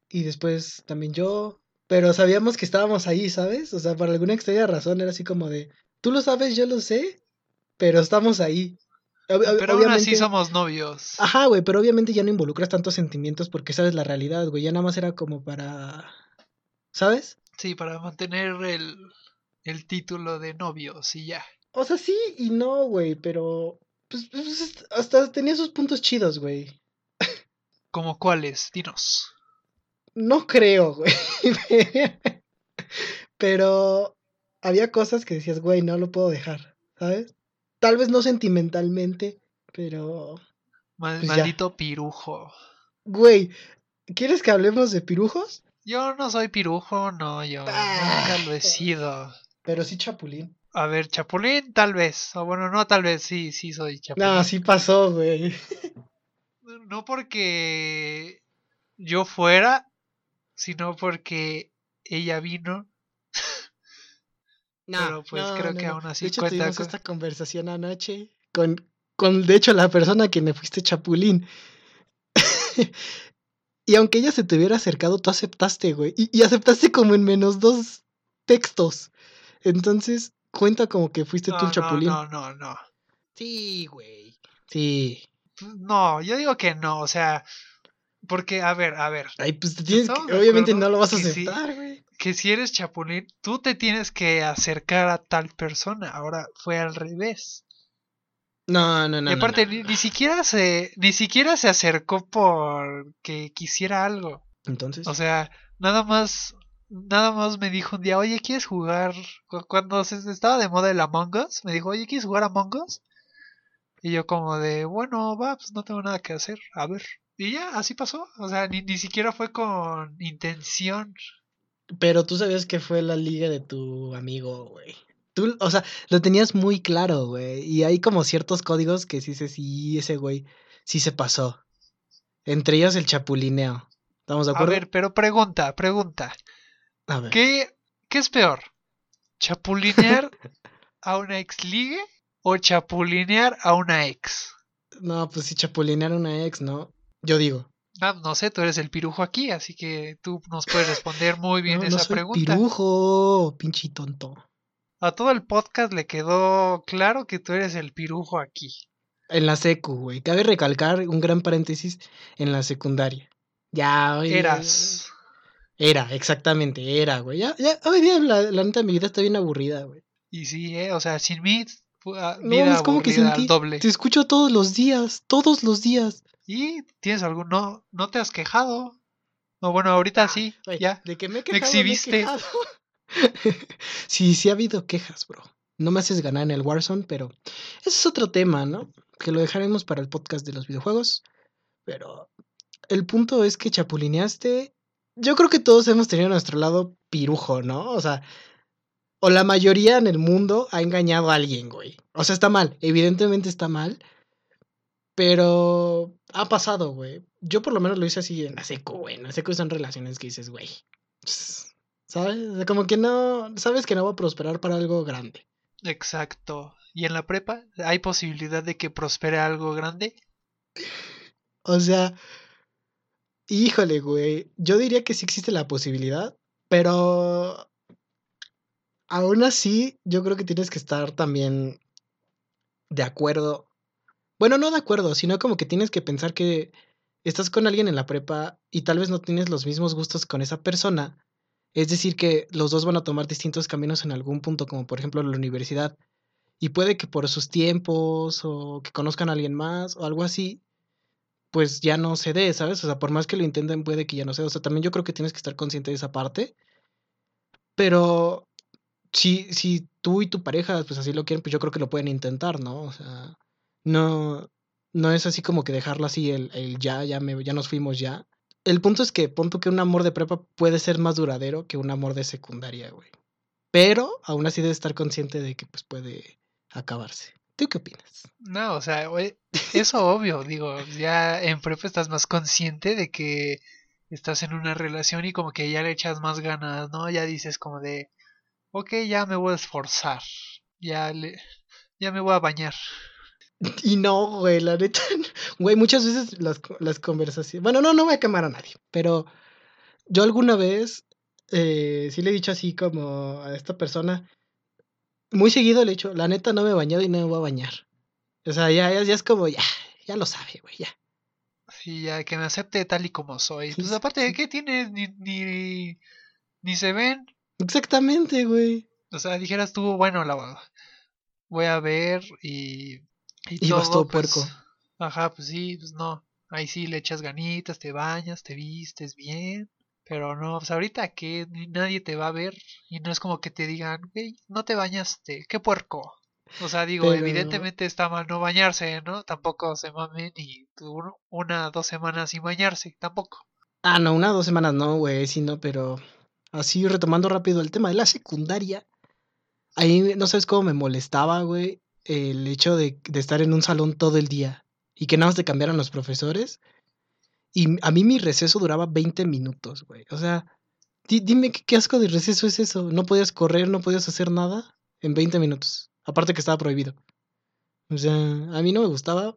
Y después también yo. Pero sabíamos que estábamos ahí, ¿sabes? O sea, por alguna extraña razón era así como de, tú lo sabes, yo lo sé, pero estamos ahí. Ob- Pero aún así obviamente- somos novios. Ajá, güey, pero obviamente ya no involucras tantos sentimientos porque sabes la realidad, güey. Ya nada más era como para... ¿Sabes? Sí, para mantener el, el título de novios y ya. O sea, sí y no, güey, pero... Pues, pues, hasta tenía sus puntos chidos, güey. ¿Como cuáles? Dinos. No creo, güey. Pero había cosas que decías, güey, no lo puedo dejar, ¿sabes? Tal vez no sentimentalmente, pero... Mal- Pues ya. maldito pirujo. Güey, ¿quieres que hablemos de pirujos? Yo no soy pirujo, no, yo nunca lo he sido. Pero sí chapulín. A ver, Chapulín, tal vez. O bueno, no, tal vez, sí, sí soy Chapulín. No, sí pasó, güey. No porque yo fuera, sino porque ella vino. No, Pero, pues, creo que aún así De hecho, cuenta tuvimos con- esta conversación anoche con, con, de hecho, la persona a quien le fuiste chapulín. y aunque ella se te hubiera acercado, tú aceptaste, güey. Y, y aceptaste como en menos dos textos. Entonces, cuenta como que fuiste No, tú el no, chapulín. no, no, no. Sí, güey. Sí. No, yo digo que no, o sea, porque, a ver, a ver, Ay, pues te tienes que, obviamente no lo vas a aceptar, güey. que si eres chapulín, tú te tienes que acercar a tal persona. Ahora fue al revés. No, no, no. y aparte, no, ni, no. ni siquiera se, ni siquiera se acercó por que quisiera algo. Entonces. O sea, nada más, nada más me dijo un día, oye, ¿quieres jugar? Cu- Cuando se estaba de moda el Among Us, me dijo, oye, ¿quieres jugar Among Us? Y yo como de, bueno, va, pues no tengo nada que hacer, a ver. Y ya, así pasó. O sea, ni, ni siquiera fue con intención. Pero tú sabías que fue la liga de tu amigo, güey. Tú, o sea, lo tenías muy claro, güey. Y hay como ciertos códigos que sí, sí, sí, ese güey sí se pasó. Entre ellos el chapulineo. ¿Estamos de A acuerdo? ver, pero pregunta, pregunta. A ver. ¿Qué, qué es peor? ¿Chapulinear a una ex ligue o chapulinear a una ex? No, pues si chapulinear a una ex, ¿no? Yo digo. Ah, no sé, tú eres el pirujo aquí, así que tú nos puedes responder muy bien no, no esa soy pregunta. pirujo, pinche tonto. A todo el podcast le quedó claro que tú eres el pirujo aquí. En la secu, güey. Cabe recalcar un gran paréntesis en la secundaria. Ya, hoy. Eras. Era, exactamente, era, güey. Ya, ya, hoy día la, la neta mi vida está bien aburrida, güey. Y sí, eh, o sea, sin mí ah, No, vida es como que sentí. doble. Te escucho todos los días, todos los días. ¿Y tienes algún no no te has quejado? No, bueno, ahorita sí, Güey, ya. De que me he Me quejado, me he exhibiste. quejado. sí, sí ha habido quejas, bro. No me haces ganar en el Warzone, pero ese es otro tema, ¿no? Que lo dejaremos para el podcast de los videojuegos. Pero el punto es que chapulineaste. Yo creo que todos hemos tenido nuestro lado pirujo, ¿no? O sea, o la mayoría en el mundo ha engañado a alguien, güey. O sea, está mal, evidentemente está mal. Pero ha pasado, güey. Yo por lo menos lo hice así en la seco, güey. En la seco son relaciones que dices, güey. ¿Sabes? O sea, como que no. Sabes que no va a prosperar para algo grande. Exacto. ¿Y en la prepa hay posibilidad de que prospere algo grande? O sea. Híjole, güey. Yo diría que sí existe la posibilidad. Pero. Aún así, yo creo que tienes que estar también de acuerdo. Bueno, no de acuerdo, sino como que tienes que pensar que estás con alguien en la prepa y tal vez no tienes los mismos gustos con esa persona. Es decir, que los dos van a tomar distintos caminos en algún punto, como por ejemplo la universidad. Y puede que por sus tiempos o que conozcan a alguien más o algo así, pues ya no se dé, ¿sabes? O sea, por más que lo intenten, puede que ya no se dé. O sea, también yo creo que tienes que estar consciente de esa parte. Pero si, si tú y tu pareja, pues así lo quieren, pues yo creo que lo pueden intentar, ¿no? O sea, no, no es así como que dejarlo así el, el ya, ya, me, ya nos fuimos ya. El punto es que punto que un amor de prepa puede ser más duradero que un amor de secundaria, güey. Pero aún así debes estar consciente de que pues puede acabarse. ¿Tú qué opinas? No, o sea, eso obvio, digo, ya en prepa estás más consciente de que estás en una relación y como que ya le echas más ganas, ¿no? Ya dices como de, ok, ya me voy a esforzar, ya le, ya me voy a bañar. Y no, güey, la neta, güey, muchas veces las, las conversaciones, bueno, no, no voy a quemar a nadie, pero yo alguna vez eh, sí le he dicho así como a esta persona, muy seguido le he dicho, la neta no me he bañado y no me voy a bañar. O sea, ya, ya, ya es como, ya, ya lo sabe, güey, ya. Sí, ya que me acepte tal y como soy. Pues aparte de qué tienes, ni, ni, ni se ven. Exactamente, güey. O sea, dijeras tú, bueno, la voy a ver y, y Y vas todo pues, puerco. Ajá, pues sí, pues no. Ahí sí le echas ganitas, te bañas, te vistes bien. Pero no, pues ahorita que ni nadie te va a ver y no es como que te digan, güey, no te bañaste, qué puerco. O sea, digo, Pero- evidentemente está mal no bañarse, ¿no? Tampoco se mamen y un- una, dos semanas sin bañarse, tampoco. Ah, no, una dos semanas no, güey, sí, no, pero así retomando rápido el tema de la secundaria. Ahí no sabes cómo me molestaba, güey, el hecho de, de estar en un salón todo el día y que nada más te cambiaran los profesores. Y a mí mi receso duraba 20 minutos, güey. O sea, di- dime qué, qué asco de receso es eso. No podías correr, no podías hacer nada en 20 minutos. Aparte que estaba prohibido. O sea, a mí no me gustaba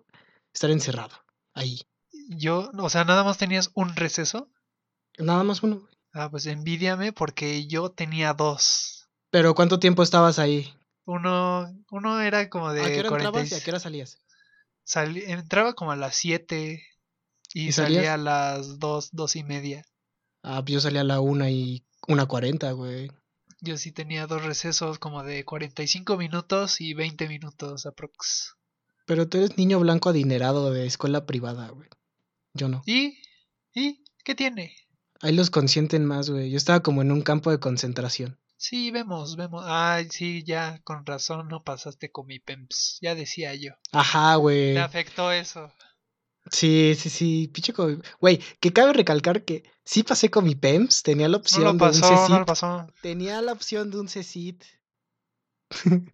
estar encerrado ahí. Yo, o sea, nada más tenías un receso. Nada más uno. güey. Ah, pues envidiame porque yo tenía dos. Pero ¿cuánto tiempo estabas ahí? Uno, uno era como de ¿A qué hora 40 entrabas y a qué hora salías? Salí- entraba como a las 7 y, ¿Y salía a las 2, dos y media. Ah, pues yo salía a la una y una cuarenta, güey. Yo sí tenía dos recesos como de 45 minutos y 20 minutos aprox. Pero tú eres niño blanco adinerado de escuela privada, güey. Yo no. ¿Y? ¿Y? ¿Qué tiene? Ahí los consienten más, güey. Yo estaba como en un campo de concentración. Sí, vemos, vemos. Ay, sí, ya, con razón no pasaste con mi PEMPS. Ya decía yo. Ajá, güey. Te afectó eso. Sí, sí, sí. Pinche co- Güey, que cabe recalcar que sí pasé con mi PEMS. Tenía la No opción de un no CECIT. pasó. Tenía la opción de un CECIT.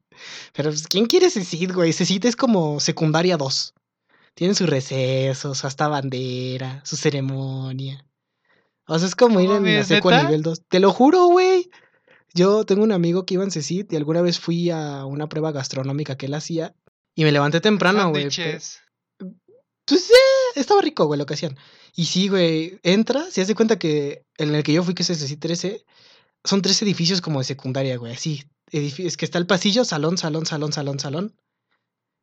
Pero, pues, ¿quién quiere CECIT, güey? CECIT es como secundaria 2. Tienen su receso, su hasta bandera, su ceremonia. O sea, es como ir en la secu a nivel 2. Te lo juro, güey. Yo tengo un amigo que iba en CECIT y alguna vez fui a una prueba gastronómica que él hacía y me levanté temprano, güey. Eh, estaba rico, güey, que hacían. Y sí, güey, entra, se hace cuenta que en el que yo fui, que es CECIT 13, son tres edificios como de secundaria, güey, así. Edificios que está el pasillo, salón, salón, salón, salón, salón.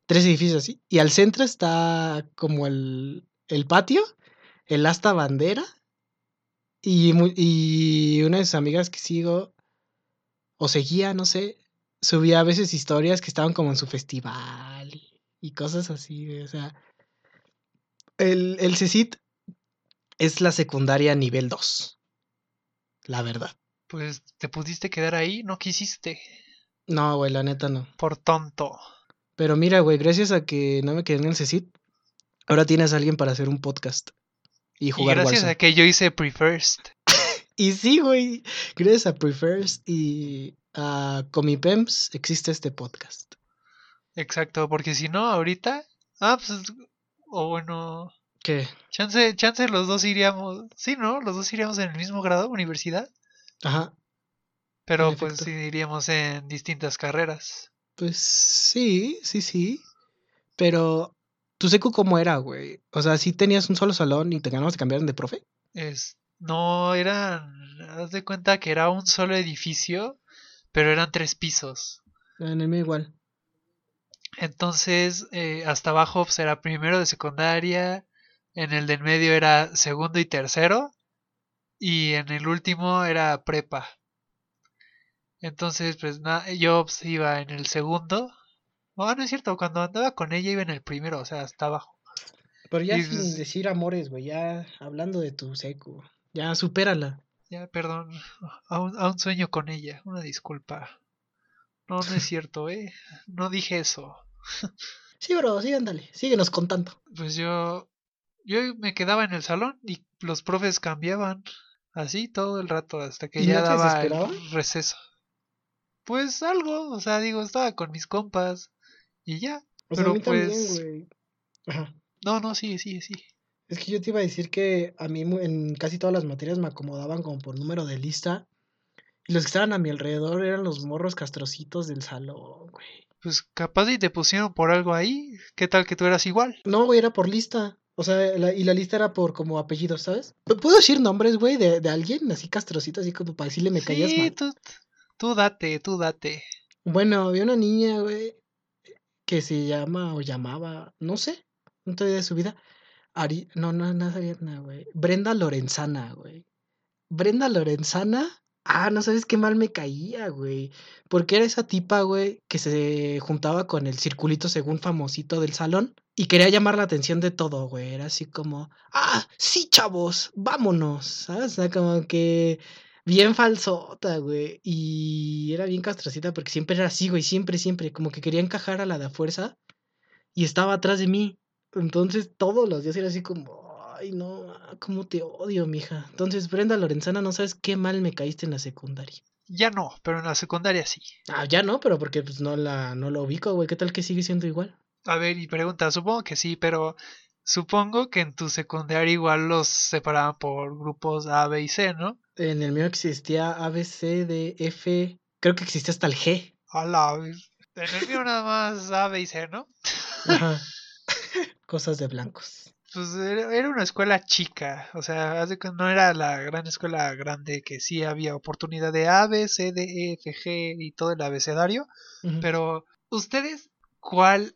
Tres edificios así. Y al centro está como el, el patio, el asta bandera. Y, y una de sus amigas que sigo, o seguía, no sé, subía a veces historias que estaban como en su festival y, y cosas así, güey, O sea, el, el CECIT es la secundaria nivel 2. La verdad. Pues te pudiste quedar ahí, no quisiste. No, güey, la neta no. Por tonto. Pero mira, güey, gracias a que no me quedé en el CECIT, ahora tienes a alguien para hacer un podcast y Y jugar gracias Warzone. a que yo hice Pre-First. Y sí, güey, gracias a Prefers y a Comipems existe este podcast. Exacto, porque si no, ahorita. Ah, pues. O bueno. ¿Qué? Chance, chance los dos iríamos. Sí, ¿no? Los dos iríamos en el mismo grado, universidad. Ajá, Pero En pues efecto. sí iríamos en distintas carreras. pues sí, sí, sí. Pero, ¿tu secu cómo era, güey? O sea, ¿sí tenías un solo salón y te ganabas de cambiar de profe? Es, no eran. Haz de cuenta que era un solo edificio, pero eran tres pisos. En el mío igual. Entonces, eh, hasta abajo pues, era primero de secundaria, en el del medio era segundo y tercero, y en el último era prepa. Entonces, pues na- yo pues, iba en el segundo. No, no es cierto, cuando andaba con ella iba en el primero, o sea, hasta abajo. Pero ya Y sin pues- decir amores, güey, ya hablando de tu secu. Ya supérala. Ya, perdón, aún, aún sueño con ella, una disculpa. No, no es cierto, ¿eh? No dije eso. Sí, bro, sí, ándale. Síguenos contando. Pues yo, yo me quedaba en el salón y los profes cambiaban así todo el rato hasta que ¿Y ya no daba el receso. Pues algo, o sea, digo, estaba con mis compas y ya. O sea, Pero a mí también, pues- güey. Ajá. No, no, sí, sí, sí. Es que yo te iba a decir que a mí en casi todas las materias me acomodaban como por número de lista. Y los que estaban a mi alrededor eran los morros castrocitos del salón, güey. Pues capaz y te pusieron por algo ahí. ¿Qué tal que tú eras igual? No, güey, era por lista. O sea, la- y la lista era por como apellidos, ¿sabes? ¿P- ¿Puedo decir nombres, güey, de, de alguien así castrocito, así como para decirle me caías sí, mal? tú, tú date, tú date. Bueno, había una niña, güey, que se llama o llamaba, no sé, no te de su vida. Ari, no, no, no es Ariadna, güey. Brenda Lorenzana, güey. Brenda Lorenzana. Ah, no sabes qué mal me caía, güey. Porque era esa tipa, güey, que se juntaba con el circulito según famosito del salón y quería llamar la atención de todo, güey. Era así como, ah, sí, chavos, vámonos, ¿sabes? O sea, como que bien falsota, güey. Y era bien castrocita porque siempre era así, güey, siempre, siempre. Como que quería encajar a la de fuerza y estaba atrás de mí. Entonces todos los días era así como, ay, no, ah, cómo te odio, mija. Entonces, Brenda Lorenzana, no sabes qué mal me caíste en la secundaria. Ya no, pero en la secundaria sí. Ah, ya no, pero porque pues no la, no lo ubico, güey. ¿Qué tal que sigue siendo igual? A ver, y pregunta, supongo que sí, pero supongo que en tu secundaria igual los separaban por grupos A, B y C, ¿no? En el mío existía A, B, C, D, F. Creo que existía hasta el G. A la. En el mío nada más A, B y C, ¿no? Ajá. Cosas de blancos. Pues era una escuela chica, o sea, no era la gran escuela grande que sí había oportunidad de A, B, C, D, E, F, G y todo el abecedario, pero ¿ustedes cuál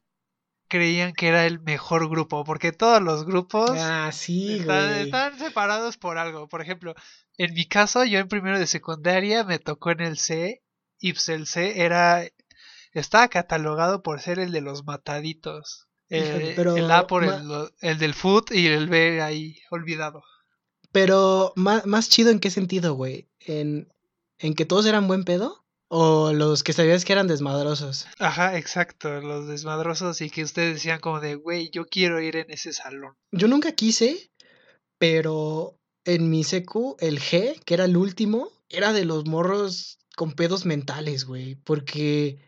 creían que era el mejor grupo? Porque todos los grupos Ah, sí, están, están separados por algo. Por ejemplo, en mi caso, yo en primero de secundaria me tocó en el C, y pues el C era, estaba catalogado por ser el de los mataditos. Eh, pero el A por el, el del foot y el B ahí olvidado. Pero más, más chido en qué sentido, güey. ¿En, ¿En que todos eran buen pedo? ¿O los que sabías que eran desmadrosos? Ajá, exacto, los desmadrosos y que ustedes decían como de, güey, yo quiero ir en ese salón. Yo nunca quise, pero en mi secu, el G, que era el último, era de los morros con pedos mentales, güey. Porque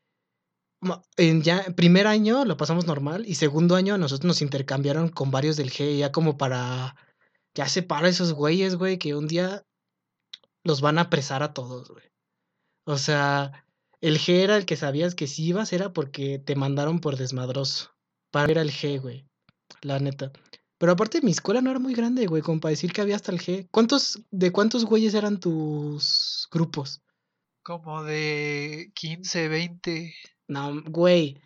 en ya primer año lo pasamos normal y segundo año nosotros nos intercambiaron con varios del G, ya como para ya separar a esos güeyes, güey, que un día los van a apresar a todos, güey. O sea, el G era el que sabías que si ibas era porque te mandaron por desmadroso. Para ver al G, güey. La neta. Pero aparte mi escuela no era muy grande, güey, como para decir que había hasta el G. ¿Cuántos, de cuántos güeyes eran tus grupos? Como de 15, 20. No, güey.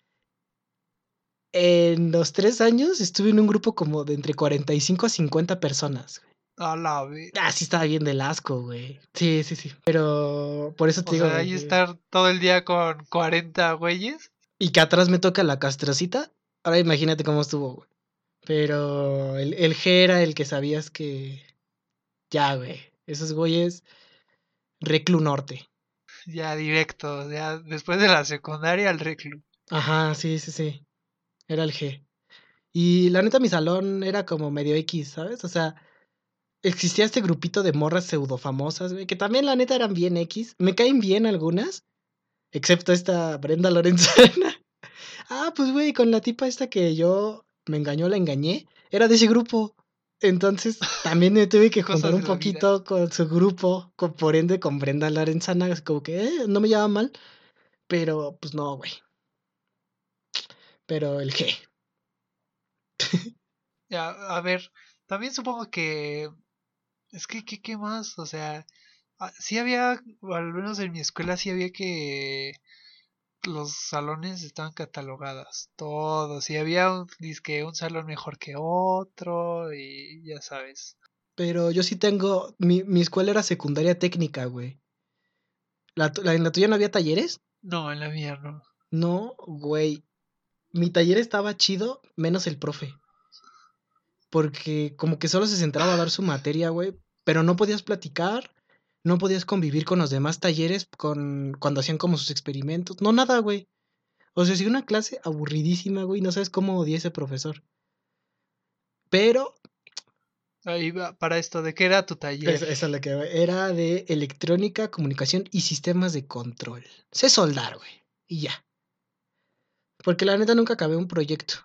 En los tres años estuve en un grupo como de entre 45 a 50 personas. A la vez. Ah, sí estaba bien del asco, güey. Sí, sí, sí. Pero por eso te O digo. sea, ahí estar todo el día con 40 güeyes. Y que atrás me toca la castrocita. Ahora imagínate cómo estuvo, güey. Pero el, el G era el que sabías que. Ya, güey. Esos güeyes. Reclu Norte. Ya directo, ya después de la secundaria al reclu. Ajá, sí, sí, sí. Era el G. Y la neta, mi salón era como medio X, ¿sabes? O sea, existía este grupito de morras pseudo famosas, que también la neta eran bien X. Me caen bien algunas, excepto esta Brenda Lorenzana. ah, pues, güey, con la tipa esta que yo me engañó, la engañé, era de ese grupo. Entonces, también me tuve que juntar un poquito con su grupo, con, por ende con Brenda Lorenzana, así como que eh, no me llama mal, pero pues no, güey. Pero el G. Ya, a ver, también supongo que... Es que, ¿qué, qué más? O sea, ah, sí había, al menos en mi escuela sí había que los salones estaban catalogadas, todos, y había un, dizque un salón mejor que otro, y ya sabes. Pero yo sí tengo. Mi, mi escuela era secundaria técnica, güey. ¿La, la- ¿En la tuya no había talleres? No, en la mía no. No, güey. Mi taller estaba chido, menos el profe. Porque como que solo se centraba a dar su materia, güey. Pero no podías platicar, no podías convivir con los demás talleres con, cuando hacían como sus experimentos. No, nada, güey. O sea, sí, una clase aburridísima, güey. No sabes cómo odié ese profesor. Pero Ahí va, para esto, ¿de qué era tu taller? Esa, esa es la que era de electrónica, comunicación y sistemas de control. Sé soldar, güey. Y ya. Porque la neta nunca acabé un proyecto.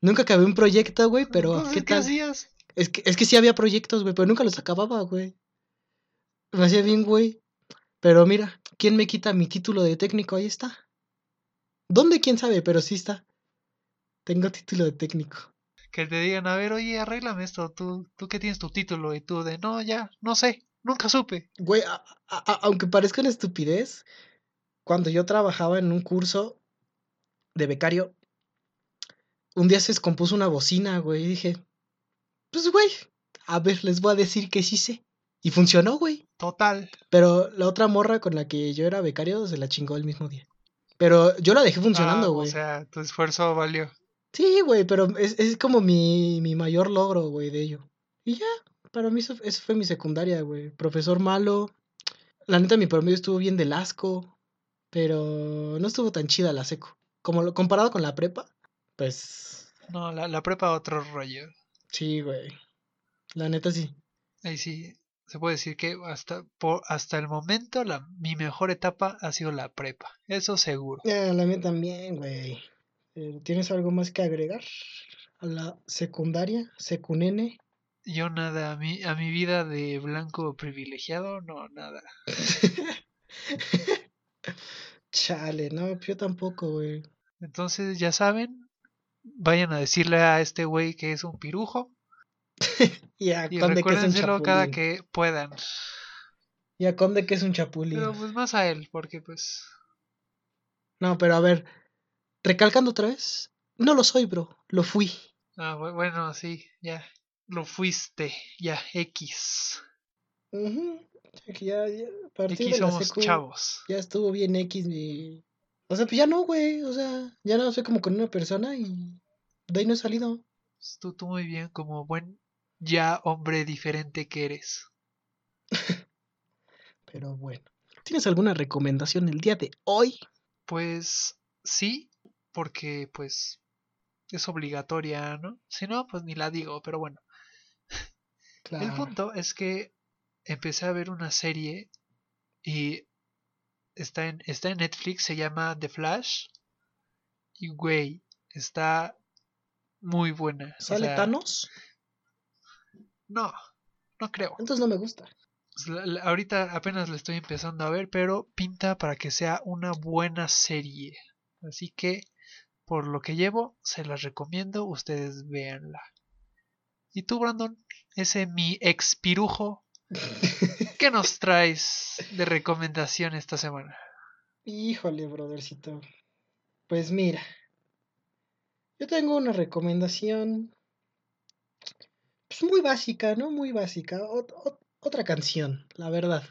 Nunca acabé un proyecto, güey, pero ¿qué tal? hacías? Es que, es que sí había proyectos, güey, pero nunca los acababa, güey. Me hacía bien, güey. Pero mira, ¿quién me quita mi título de técnico? Ahí está. ¿Dónde? ¿Quién sabe? Pero sí está. Tengo título de técnico. Que te digan, a ver, oye, arréglame esto, tú, tú que tienes tu título, y tú de, no, ya, no sé, nunca supe. Güey, a- a- a- aunque parezca una estupidez, cuando yo trabajaba en un curso de becario, un día se descompuso una bocina, güey, y dije, pues, güey, a ver, les voy a decir que sí sé. Y funcionó, güey. Total. Pero la otra morra con la que yo era becario se la chingó el mismo día. Pero yo la dejé funcionando, Ah, güey. o sea, tu esfuerzo valió. Sí, güey, pero es, es como mi, mi mayor logro, güey, de ello. Y ya, para mí eso, eso fue mi secundaria, güey. Profesor malo. La neta, mi promedio estuvo bien del asco, pero no estuvo tan chida la seco. Como lo, comparado con la prepa, pues No, la, la prepa otro rollo. sí, güey. La neta sí. Ahí sí, se puede decir que hasta, por, hasta el momento la, mi mejor etapa ha sido la prepa. Eso seguro. Ya, la mía también, güey. Eh, ¿Tienes algo más que agregar a la secundaria? Secunene. Yo nada, a mi, a mi vida de blanco privilegiado, no, nada. Chale, no, yo tampoco, güey. Entonces, ya saben, vayan a decirle a este güey que es un pirujo Y a y Conde que es un recuérdenselo cada chapulín. que puedan. Y a Conde que es un chapulín. Pero pues más a él, porque pues... No, pero a ver, recalcando otra vez, no lo soy, bro, lo fui. Ah, bu- bueno, sí, ya. Lo fuiste, ya, X. Ujú, ya Ya, ya, a partir Aquí de la somos secu, chavos. ya estuvo bien X mi... O sea, pues ya no, güey, o sea, ya no soy como con una persona y de ahí no he salido. Tú, tú muy bien, como buen ya hombre diferente que eres. Pero bueno, ¿tienes alguna recomendación el día de hoy? Pues sí, porque pues es obligatoria, ¿no? Si no, pues ni la digo, pero bueno. El punto es que empecé a ver una serie y está en, está en Netflix, se llama The Flash. Y güey, está muy buena. o ¿Sale sea, Thanos? No, no creo. Entonces no me gusta. Pues, ahorita apenas la estoy empezando a ver, pero pinta para que sea una buena serie. Así que, por lo que llevo, se las recomiendo, ustedes véanla. ¿Y tú, Brandon? Ese mi ex pirujo, ¿qué nos traes de recomendación esta semana? Híjole, brothercito. Pues mira, yo tengo una recomendación. Pues, muy básica, ¿no? Muy básica. Ot- ot- otra canción, la verdad.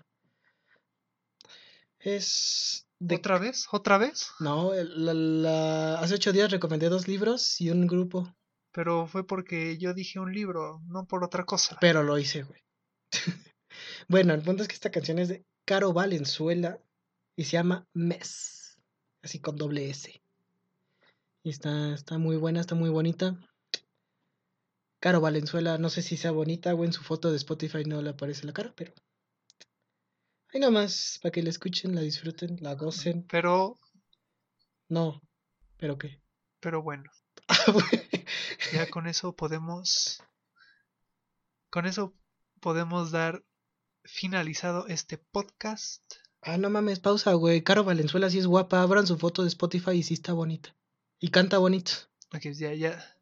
Es de... ¿Otra vez? ¿Otra vez? No, la- hace ocho días recomendé dos libros y un grupo, Pero fue porque yo dije un libro, no por otra cosa. pero lo hice, güey. bueno, el punto es que esta canción es de Caro Valenzuela y se llama Mes, así con doble S. Y está, está muy buena, está muy bonita. Caro Valenzuela, no sé si sea bonita o en su foto de Spotify no le aparece la cara, pero ahí nomás, para que la escuchen, la disfruten, la gocen. Pero, No, pero qué. pero bueno, ya con eso podemos, con eso podemos dar finalizado este podcast. Ah, no mames, pausa, güey. Caro Valenzuela sí es guapa. Abran su foto de Spotify y sí está bonita. Y canta bonito. Ok, ya, ya,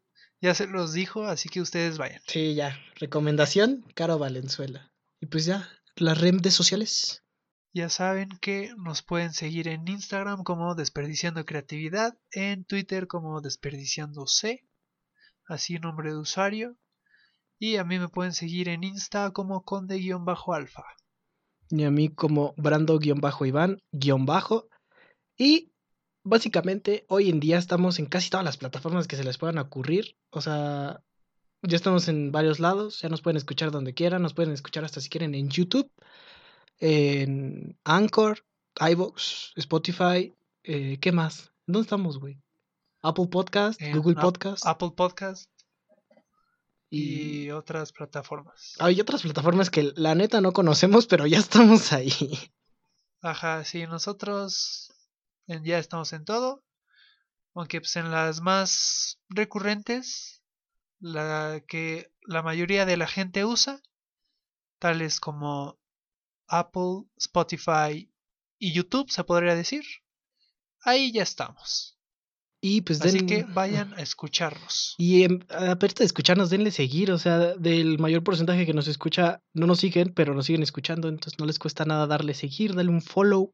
ya se los dijo, así que ustedes vayan. Sí, ya. Recomendación, Caro Valenzuela. Y pues ya, las redes sociales. Ya saben que nos pueden seguir en Instagram como Desperdiciando Creatividad, en Twitter como Desperdiciando C, así nombre de usuario, y a mí me pueden seguir en Insta como Conde-Alfa. Y a mí como Brando-Iván-Bajo. Y básicamente hoy en día estamos en casi todas las plataformas que se les puedan ocurrir. O sea, ya estamos en varios lados. Ya nos pueden escuchar donde quieran. Nos pueden escuchar hasta si quieren en YouTube, en Anchor, iVoox, Spotify. eh, ¿Qué más? ¿Dónde estamos, güey? Apple Podcast, Google Podcast. Apple Podcast y y otras plataformas. hay otras plataformas que la neta no conocemos, pero ya estamos ahí. Ajá, sí, nosotros ya estamos en todo, aunque pues en las más recurrentes, la que la mayoría de la gente usa, tales como Apple, Spotify y YouTube, se podría decir, ahí ya estamos. Y pues Así den- que vayan a escucharnos. Y em, aparte de escucharnos, denle seguir. O sea, del mayor porcentaje que nos escucha, no nos siguen, pero nos siguen escuchando. Entonces no les cuesta nada darle seguir, darle un follow.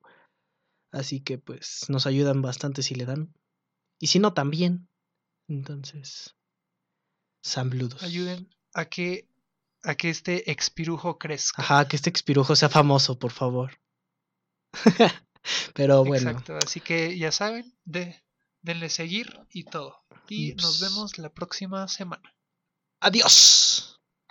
Así que pues nos ayudan bastante si le dan. Y si no, también. Entonces, saludos. Ayuden a que a que este expirujo crezca. Ajá, que este expirujo sea famoso, por favor. pero bueno, Exacto, así que ya saben, de, denle seguir y todo. Y nos vemos la próxima semana. adiós.